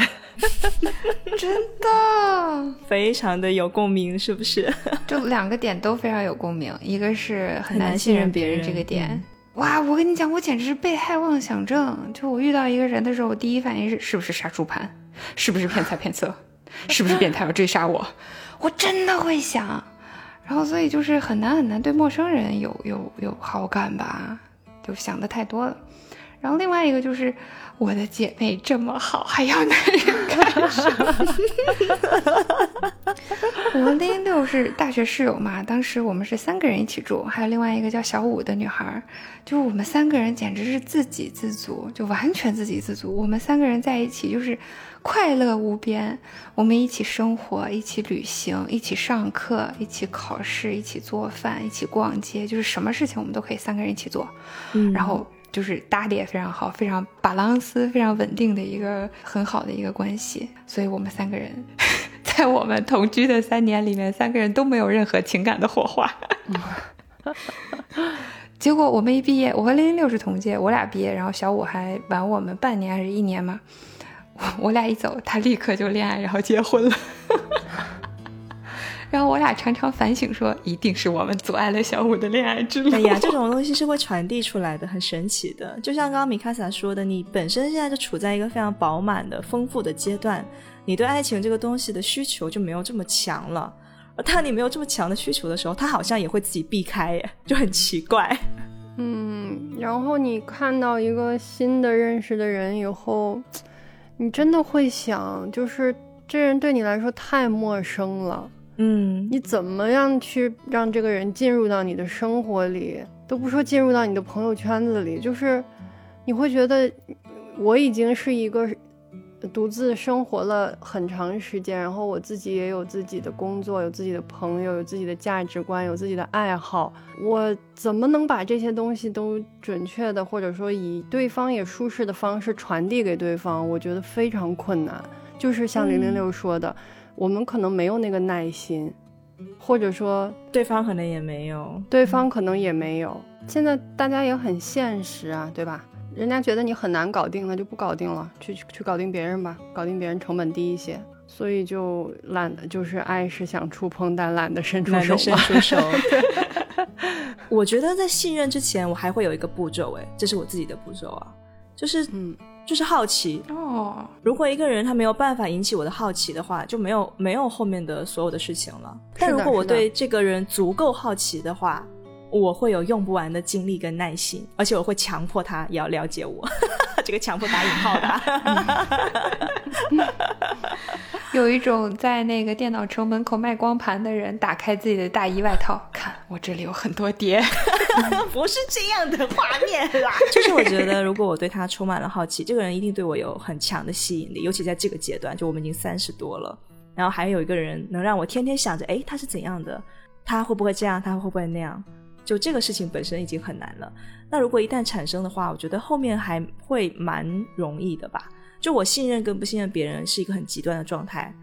*laughs* 真的 *laughs* 非常的有共鸣，是不是？*laughs* 就两个点都非常有共鸣，一个是很难信任别人这个点。哇，我跟你讲，我简直是被害妄想症。就我遇到一个人的时候，我第一反应是是不是杀猪盘，是不是骗财骗色，是不是变态要追杀我？我真的会想，然后所以就是很难很难对陌生人有有有好感吧，就想的太多了。然后另外一个就是。我的姐妹这么好，还要男人干什么？*laughs* *laughs* 我和零六是大学室友嘛，当时我们是三个人一起住，还有另外一个叫小五的女孩，就是我们三个人简直是自给自足，就完全自给自足。我们三个人在一起就是快乐无边，我们一起生活，一起旅行，一起上课，一起考试，一起做饭，一起逛街，就是什么事情我们都可以三个人一起做，嗯，然后。就是搭的也非常好，非常巴朗斯，非常稳定的一个很好的一个关系。所以我们三个人在我们同居的三年里面，三个人都没有任何情感的火花。*laughs* 结果我们一毕业，我和零零六是同届，我俩毕业，然后小五还晚我们半年还是一年嘛。我我俩一走，他立刻就恋爱，然后结婚了。*laughs* 然后我俩常常反省说，一定是我们阻碍了小五的恋爱之路。哎呀，这种东西是会传递出来的，很神奇的。就像刚刚米卡萨说的，你本身现在就处在一个非常饱满的、丰富的阶段，你对爱情这个东西的需求就没有这么强了。而当你没有这么强的需求的时候，他好像也会自己避开，*laughs* 就很奇怪。嗯，然后你看到一个新的认识的人以后，你真的会想，就是这人对你来说太陌生了。嗯，你怎么样去让这个人进入到你的生活里？都不说进入到你的朋友圈子里，就是你会觉得我已经是一个独自生活了很长时间，然后我自己也有自己的工作，有自己的朋友，有自己的价值观，有自己的爱好，我怎么能把这些东西都准确的，或者说以对方也舒适的方式传递给对方？我觉得非常困难。就是像零零六说的，我们可能没有那个耐心，或者说对方可能也没有，对方可能也没有。现在大家也很现实啊，对吧？人家觉得你很难搞定，那就不搞定了，去去搞定别人吧，搞定别人成本低一些，所以就懒得，就是爱是想触碰，但懒得伸出手。伸出手。*laughs* 我觉得在信任之前，我还会有一个步骤，哎，这是我自己的步骤啊，就是嗯，就是好奇哦。如果一个人他没有办法引起我的好奇的话，就没有没有后面的所有的事情了。但如果我对这个人足够好奇的话。我会有用不完的精力跟耐心，而且我会强迫他也要了解我，*laughs* 这个强迫打引号的。*laughs* 有一种在那个电脑城门口卖光盘的人，打开自己的大衣外套，看我这里有很多碟，*laughs* 不是这样的画面啦。就是我觉得，如果我对他充满了好奇，这个人一定对我有很强的吸引力，尤其在这个阶段，就我们已经三十多了，然后还有一个人能让我天天想着，哎，他是怎样的？他会不会这样？他会不会那样？就这个事情本身已经很难了，那如果一旦产生的话，我觉得后面还会蛮容易的吧。就我信任跟不信任别人是一个很极端的状态，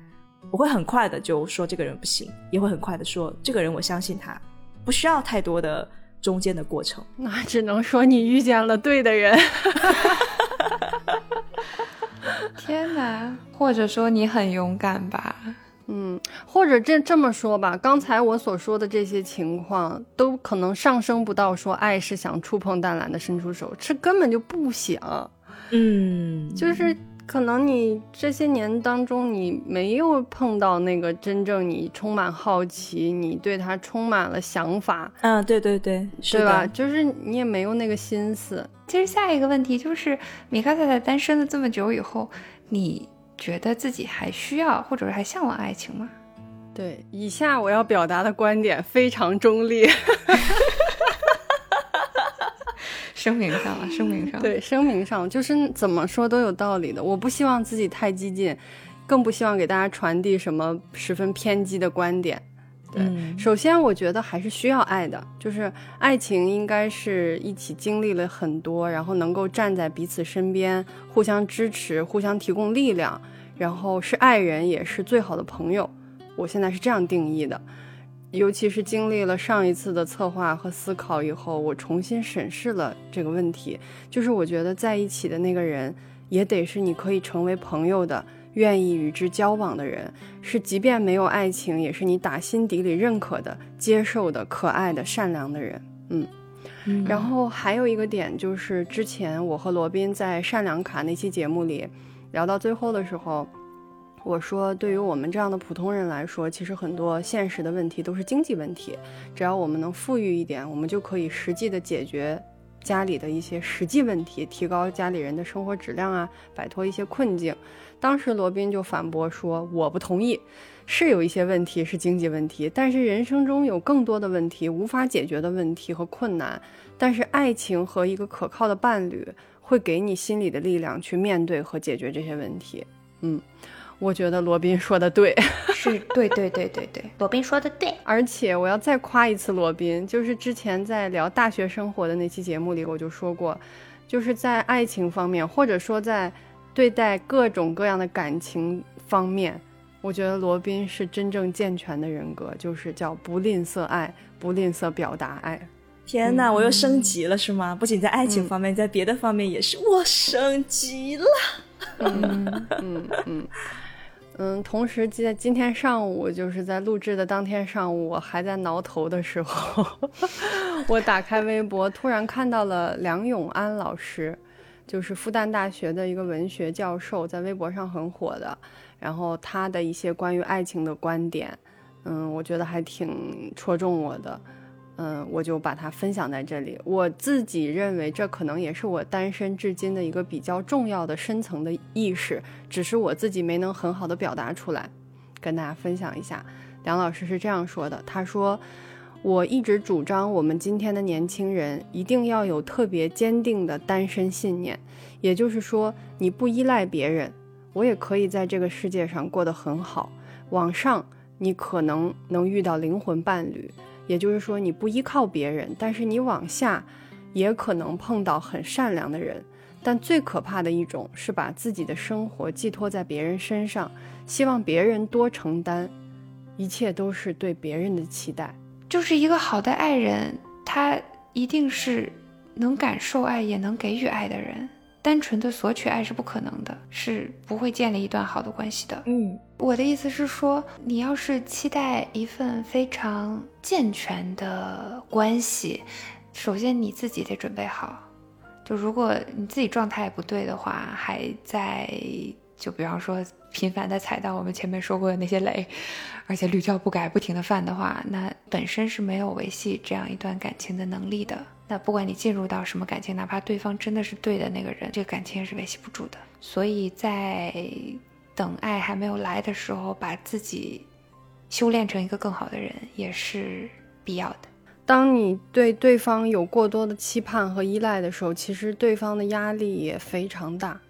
我会很快的就说这个人不行，也会很快的说这个人我相信他，不需要太多的中间的过程。那只能说你遇见了对的人。*laughs* *laughs* 天哪，或者说你很勇敢吧。嗯，或者这这么说吧，刚才我所说的这些情况，都可能上升不到说爱是想触碰淡蓝的伸出手，这根本就不想。嗯，就是可能你这些年当中，你没有碰到那个真正你充满好奇，你对他充满了想法。嗯，对对对，对吧？就是你也没有那个心思。其实下一个问题就是，米卡太太单身了这么久以后，你。觉得自己还需要，或者是还向往爱情吗？对，以下我要表达的观点非常中立。*laughs* 声明上了，声明上。对，声明上就是怎么说都有道理的。我不希望自己太激进，更不希望给大家传递什么十分偏激的观点。对，首先我觉得还是需要爱的，就是爱情应该是一起经历了很多，然后能够站在彼此身边，互相支持，互相提供力量，然后是爱人，也是最好的朋友。我现在是这样定义的，尤其是经历了上一次的策划和思考以后，我重新审视了这个问题，就是我觉得在一起的那个人，也得是你可以成为朋友的。愿意与之交往的人，是即便没有爱情，也是你打心底里认可的、接受的、可爱的、善良的人。嗯，然后还有一个点就是，之前我和罗宾在善良卡那期节目里聊到最后的时候，我说，对于我们这样的普通人来说，其实很多现实的问题都是经济问题，只要我们能富裕一点，我们就可以实际的解决家里的一些实际问题，提高家里人的生活质量啊，摆脱一些困境。当时罗宾就反驳说：“我不同意，是有一些问题是经济问题，但是人生中有更多的问题无法解决的问题和困难。但是爱情和一个可靠的伴侣会给你心理的力量去面对和解决这些问题。”嗯，我觉得罗宾说的对，*laughs* 是对对对对对，罗宾说的对。而且我要再夸一次罗宾，就是之前在聊大学生活的那期节目里，我就说过，就是在爱情方面，或者说在。对待各种各样的感情方面，我觉得罗宾是真正健全的人格，就是叫不吝啬爱，不吝啬表达爱。天哪，我又升级了是吗？不仅在爱情方面，在别的方面也是，我升级了。嗯嗯嗯嗯。同时，在今天上午，就是在录制的当天上午，我还在挠头的时候，*laughs* 我打开微博，突然看到了梁永安老师。就是复旦大学的一个文学教授，在微博上很火的。然后他的一些关于爱情的观点，嗯，我觉得还挺戳中我的，嗯，我就把它分享在这里。我自己认为，这可能也是我单身至今的一个比较重要的深层的意识，只是我自己没能很好的表达出来，跟大家分享一下。梁老师是这样说的，他说。我一直主张，我们今天的年轻人一定要有特别坚定的单身信念，也就是说，你不依赖别人。我也可以在这个世界上过得很好。往上，你可能能遇到灵魂伴侣，也就是说你不依靠别人；但是你往下，也可能碰到很善良的人。但最可怕的一种是把自己的生活寄托在别人身上，希望别人多承担，一切都是对别人的期待。就是一个好的爱人，他一定是能感受爱也能给予爱的人。单纯的索取爱是不可能的，是不会建立一段好的关系的。嗯，我的意思是说，你要是期待一份非常健全的关系，首先你自己得准备好。就如果你自己状态不对的话，还在就比方说频繁的踩到我们前面说过的那些雷，而且屡教不改，不停的犯的话，那本身是没有维系这样一段感情的能力的。那不管你进入到什么感情，哪怕对方真的是对的那个人，这个感情也是维系不住的。所以在等爱还没有来的时候，把自己修炼成一个更好的人，也是必要的。当你对对方有过多的期盼和依赖的时候，其实对方的压力也非常大。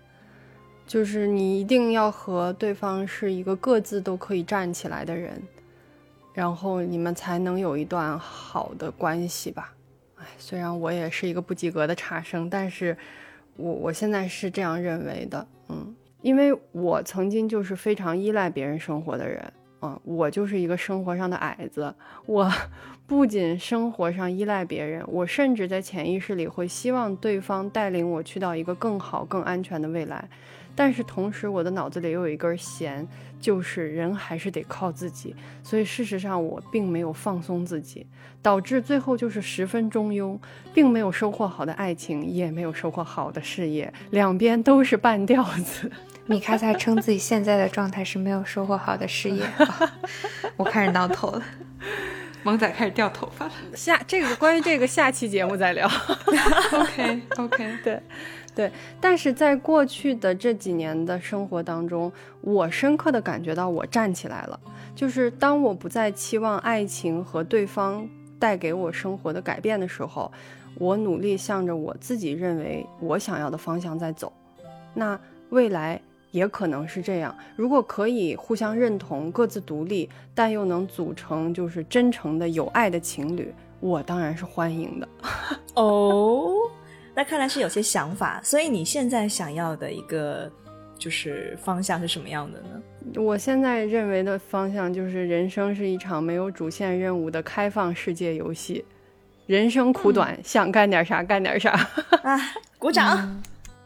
就是你一定要和对方是一个各自都可以站起来的人，然后你们才能有一段好的关系吧。哎，虽然我也是一个不及格的差生，但是我我现在是这样认为的，嗯，因为我曾经就是非常依赖别人生活的人，嗯，我就是一个生活上的矮子，我 *laughs* 不仅生活上依赖别人，我甚至在潜意识里会希望对方带领我去到一个更好、更安全的未来。但是同时，我的脑子里又有一根弦，就是人还是得靠自己。所以事实上，我并没有放松自己，导致最后就是十分中庸，并没有收获好的爱情，也没有收获好的事业，两边都是半吊子。*laughs* 米卡萨称自己现在的状态是没有收获好的事业，*laughs* 我开始挠头了，*laughs* 萌仔开始掉头发了。下这个关于这个下期节目再聊。OK OK，对。对，但是在过去的这几年的生活当中，我深刻的感觉到我站起来了。就是当我不再期望爱情和对方带给我生活的改变的时候，我努力向着我自己认为我想要的方向在走。那未来也可能是这样。如果可以互相认同、各自独立，但又能组成就是真诚的有爱的情侣，我当然是欢迎的。*laughs* 哦。那看来是有些想法，所以你现在想要的一个就是方向是什么样的呢？我现在认为的方向就是人生是一场没有主线任务的开放世界游戏，人生苦短，想干点啥干点啥。啊，鼓掌！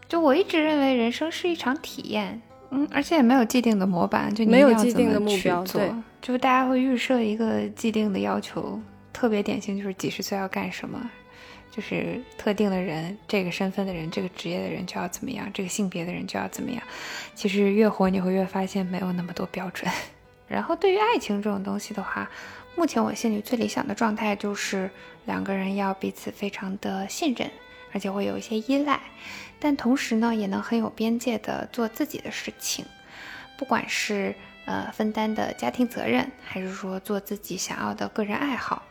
就我一直认为人生是一场体验，嗯，而且也没有既定的模板，就没有既定的目标，对，就大家会预设一个既定的要求，特别典型就是几十岁要干什么。就是特定的人，这个身份的人，这个职业的人就要怎么样，这个性别的人就要怎么样。其实越活你会越发现没有那么多标准。*laughs* 然后对于爱情这种东西的话，目前我心里最理想的状态就是两个人要彼此非常的信任，而且会有一些依赖，但同时呢也能很有边界的做自己的事情，不管是呃分担的家庭责任，还是说做自己想要的个人爱好，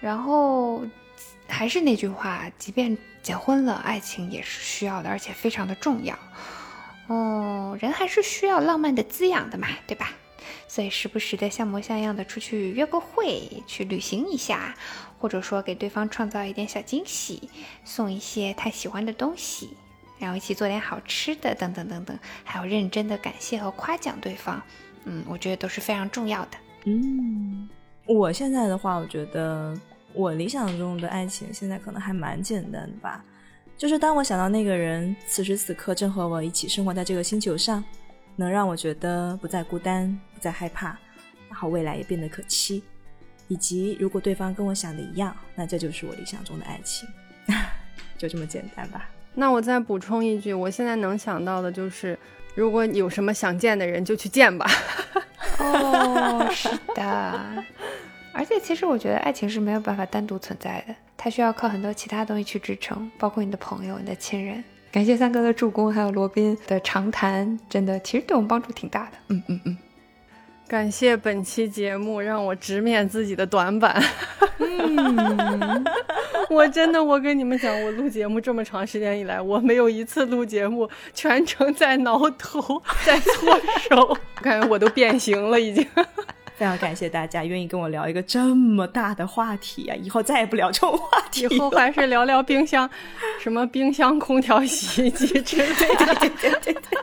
然后。还是那句话，即便结婚了，爱情也是需要的，而且非常的重要。哦，人还是需要浪漫的滋养的嘛，对吧？所以时不时的像模像样的出去约个会，去旅行一下，或者说给对方创造一点小惊喜，送一些他喜欢的东西，然后一起做点好吃的，等等等等，还有认真的感谢和夸奖对方，嗯，我觉得都是非常重要的。嗯，我现在的话，我觉得。我理想中的爱情现在可能还蛮简单的吧，就是当我想到那个人此时此刻正和我一起生活在这个星球上，能让我觉得不再孤单，不再害怕，然后未来也变得可期，以及如果对方跟我想的一样，那这就是我理想中的爱情，*laughs* 就这么简单吧。那我再补充一句，我现在能想到的就是，如果有什么想见的人，就去见吧。*laughs* 哦，是的。而且，其实我觉得爱情是没有办法单独存在的，它需要靠很多其他东西去支撑，包括你的朋友、你的亲人。感谢三哥的助攻，还有罗宾的长谈，真的其实对我们帮助挺大的。嗯嗯嗯，感谢本期节目让我直面自己的短板。嗯 *laughs* 我真的，我跟你们讲，我录节目这么长时间以来，我没有一次录节目全程在挠头，在搓手，我 *laughs* 感觉我都变形了，已经。非常感谢大家愿意跟我聊一个这么大的话题啊！以后再也不聊这种话题，以后 *laughs* 还是聊聊冰箱，什么冰箱、空调、洗衣机之类的。*laughs* 对对对对。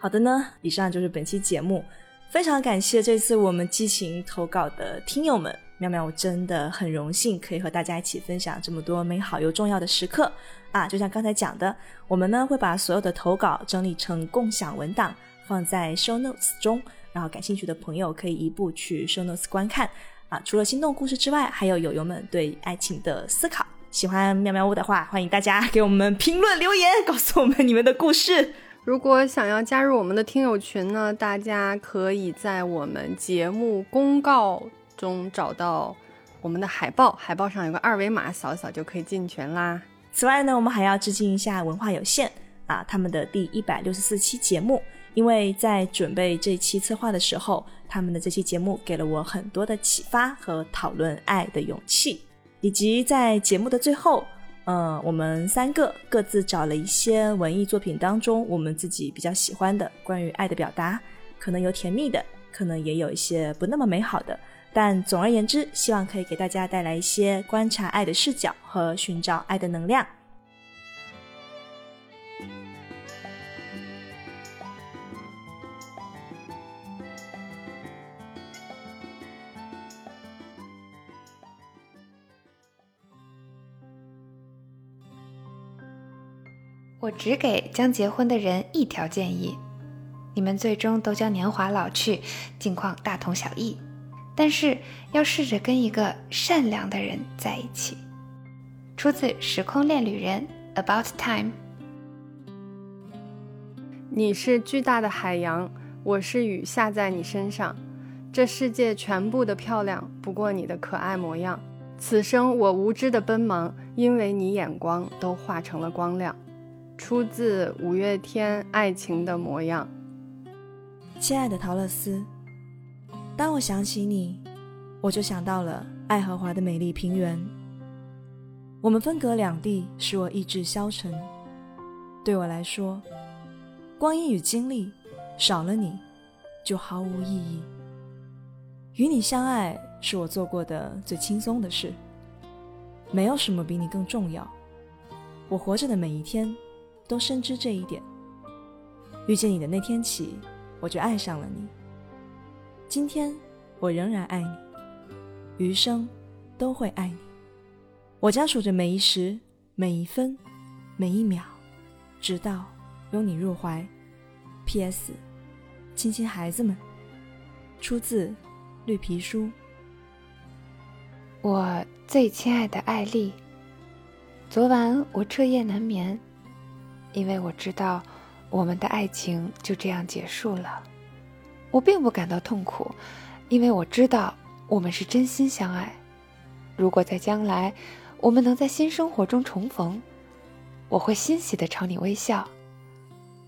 好的呢，以上就是本期节目。非常感谢这次我们激情投稿的听友们，妙妙，我真的很荣幸可以和大家一起分享这么多美好又重要的时刻啊！就像刚才讲的，我们呢会把所有的投稿整理成共享文档，放在 show notes 中。然后感兴趣的朋友可以一步去 show notes 观看啊！除了心动故事之外，还有友友们对爱情的思考。喜欢喵喵屋的话，欢迎大家给我们评论留言，告诉我们你们的故事。如果想要加入我们的听友群呢，大家可以在我们节目公告中找到我们的海报，海报上有个二维码，扫一扫就可以进群啦。此外呢，我们还要致敬一下文化有限啊，他们的第一百六十四期节目。因为在准备这期策划的时候，他们的这期节目给了我很多的启发和讨论爱的勇气，以及在节目的最后，嗯，我们三个各自找了一些文艺作品当中我们自己比较喜欢的关于爱的表达，可能有甜蜜的，可能也有一些不那么美好的，但总而言之，希望可以给大家带来一些观察爱的视角和寻找爱的能量。我只给将结婚的人一条建议：你们最终都将年华老去，境况大同小异。但是要试着跟一个善良的人在一起。出自《时空恋旅人》About Time。你是巨大的海洋，我是雨下在你身上。这世界全部的漂亮，不过你的可爱模样。此生我无知的奔忙，因为你眼光都化成了光亮。出自五月天《爱情的模样》。亲爱的陶乐斯，当我想起你，我就想到了爱荷华的美丽平原。我们分隔两地，使我意志消沉。对我来说，光阴与经历少了你，就毫无意义。与你相爱是我做过的最轻松的事，没有什么比你更重要。我活着的每一天。都深知这一点。遇见你的那天起，我就爱上了你。今天我仍然爱你，余生都会爱你。我将数着每一时、每一分、每一秒，直到拥你入怀。P.S. 亲亲孩子们。出自绿皮书。我最亲爱的艾丽，昨晚我彻夜难眠。因为我知道，我们的爱情就这样结束了。我并不感到痛苦，因为我知道我们是真心相爱。如果在将来，我们能在新生活中重逢，我会欣喜地朝你微笑，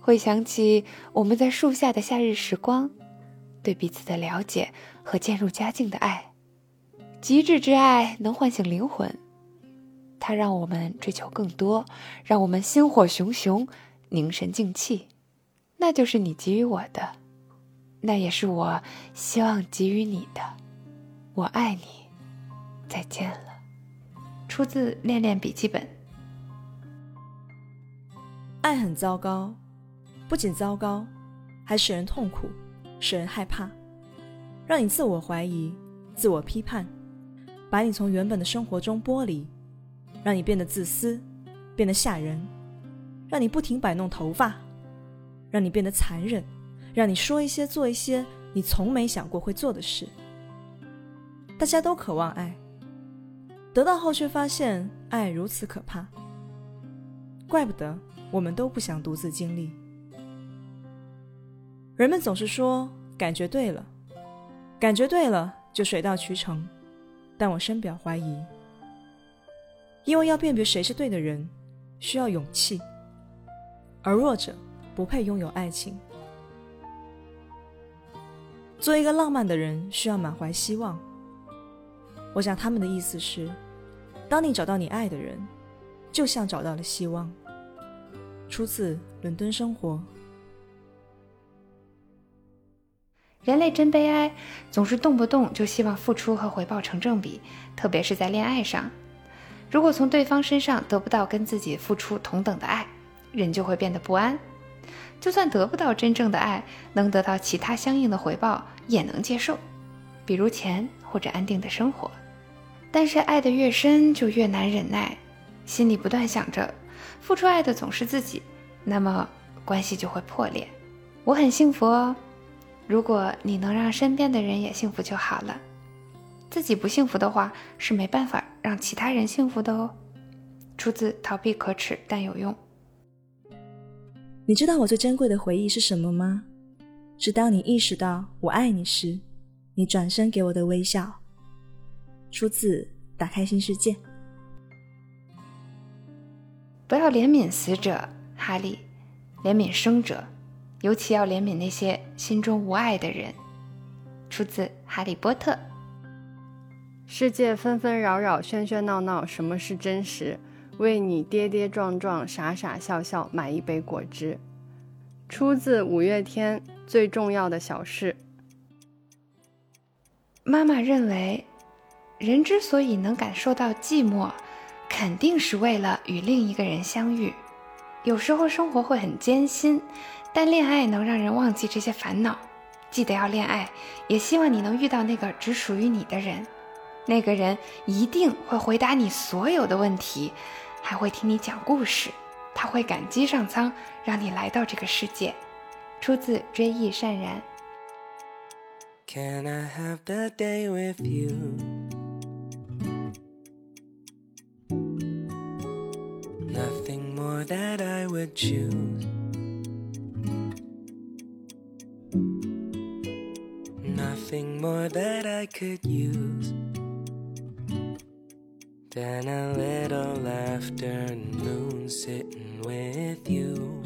会想起我们在树下的夏日时光，对彼此的了解和渐入佳境的爱。极致之爱能唤醒灵魂。它让我们追求更多，让我们心火熊熊，凝神静气。那就是你给予我的，那也是我希望给予你的。我爱你，再见了。出自《恋恋笔记本》。爱很糟糕，不仅糟糕，还使人痛苦，使人害怕，让你自我怀疑、自我批判，把你从原本的生活中剥离。让你变得自私，变得吓人，让你不停摆弄头发，让你变得残忍，让你说一些做一些你从没想过会做的事。大家都渴望爱，得到后却发现爱如此可怕，怪不得我们都不想独自经历。人们总是说感觉对了，感觉对了就水到渠成，但我深表怀疑。因为要辨别谁是对的人，需要勇气，而弱者不配拥有爱情。做一个浪漫的人，需要满怀希望。我想他们的意思是，当你找到你爱的人，就像找到了希望。出自《伦敦生活》。人类真悲哀，总是动不动就希望付出和回报成正比，特别是在恋爱上。如果从对方身上得不到跟自己付出同等的爱，人就会变得不安。就算得不到真正的爱，能得到其他相应的回报也能接受，比如钱或者安定的生活。但是爱得越深，就越难忍耐，心里不断想着付出爱的总是自己，那么关系就会破裂。我很幸福哦，如果你能让身边的人也幸福就好了。自己不幸福的话，是没办法让其他人幸福的哦。出自逃避可耻但有用。你知道我最珍贵的回忆是什么吗？是当你意识到我爱你时，你转身给我的微笑。出自打开新世界。不要怜悯死者，哈利，怜悯生者，尤其要怜悯那些心中无爱的人。出自《哈利波特》。世界纷纷扰扰，喧喧闹闹，什么是真实？为你跌跌撞撞，傻傻笑笑，买一杯果汁。出自五月天《最重要的小事》。妈妈认为，人之所以能感受到寂寞，肯定是为了与另一个人相遇。有时候生活会很艰辛，但恋爱能让人忘记这些烦恼。记得要恋爱，也希望你能遇到那个只属于你的人。那个人一定会回答你所有的问题，还会听你讲故事。他会感激上苍，让你来到这个世界。出自《追忆善然》。Can I have the day with you? Nothing more that I would choose. Nothing more that I could use than a little afternoon sitting with you.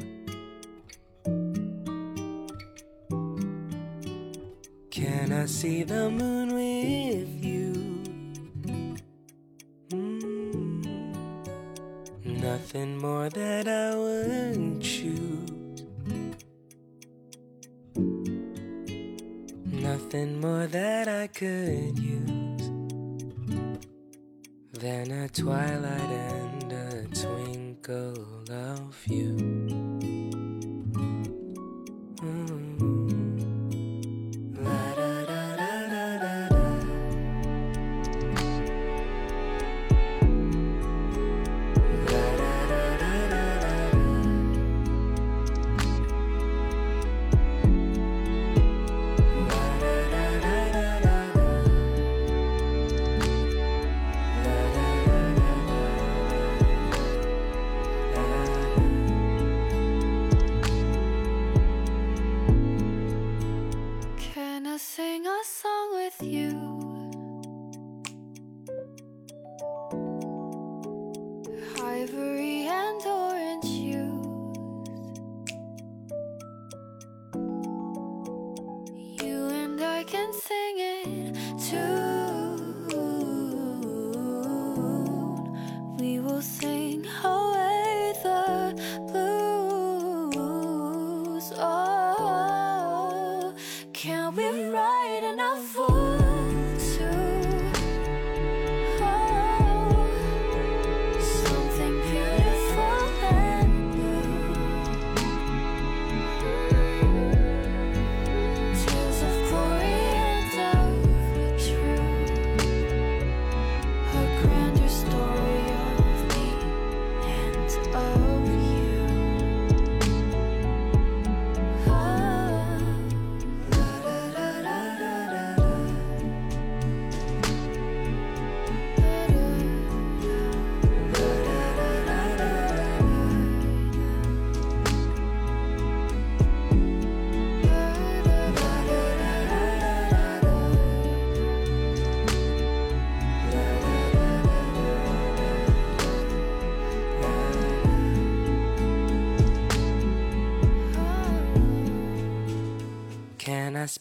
Can I see the moon with you? Mm. Nothing more that I wouldn't choose. Nothing more that I could use than a twilight and a twinkle of you.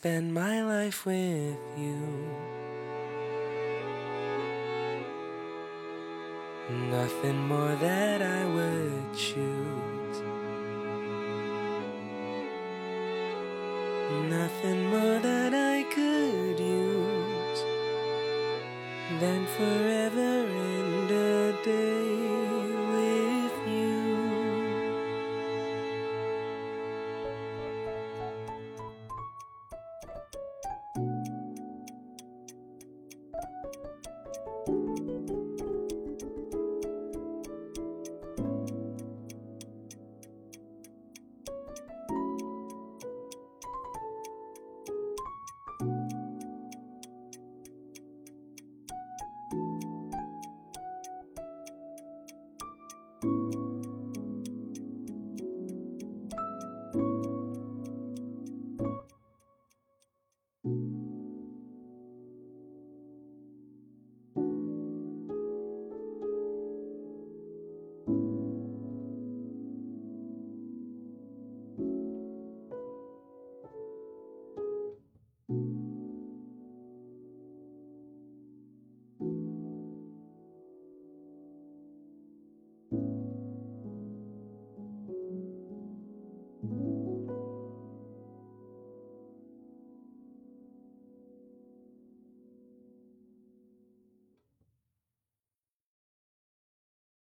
Spend my life with you? Nothing more that I would choose. Nothing more that I could use than forever and a day.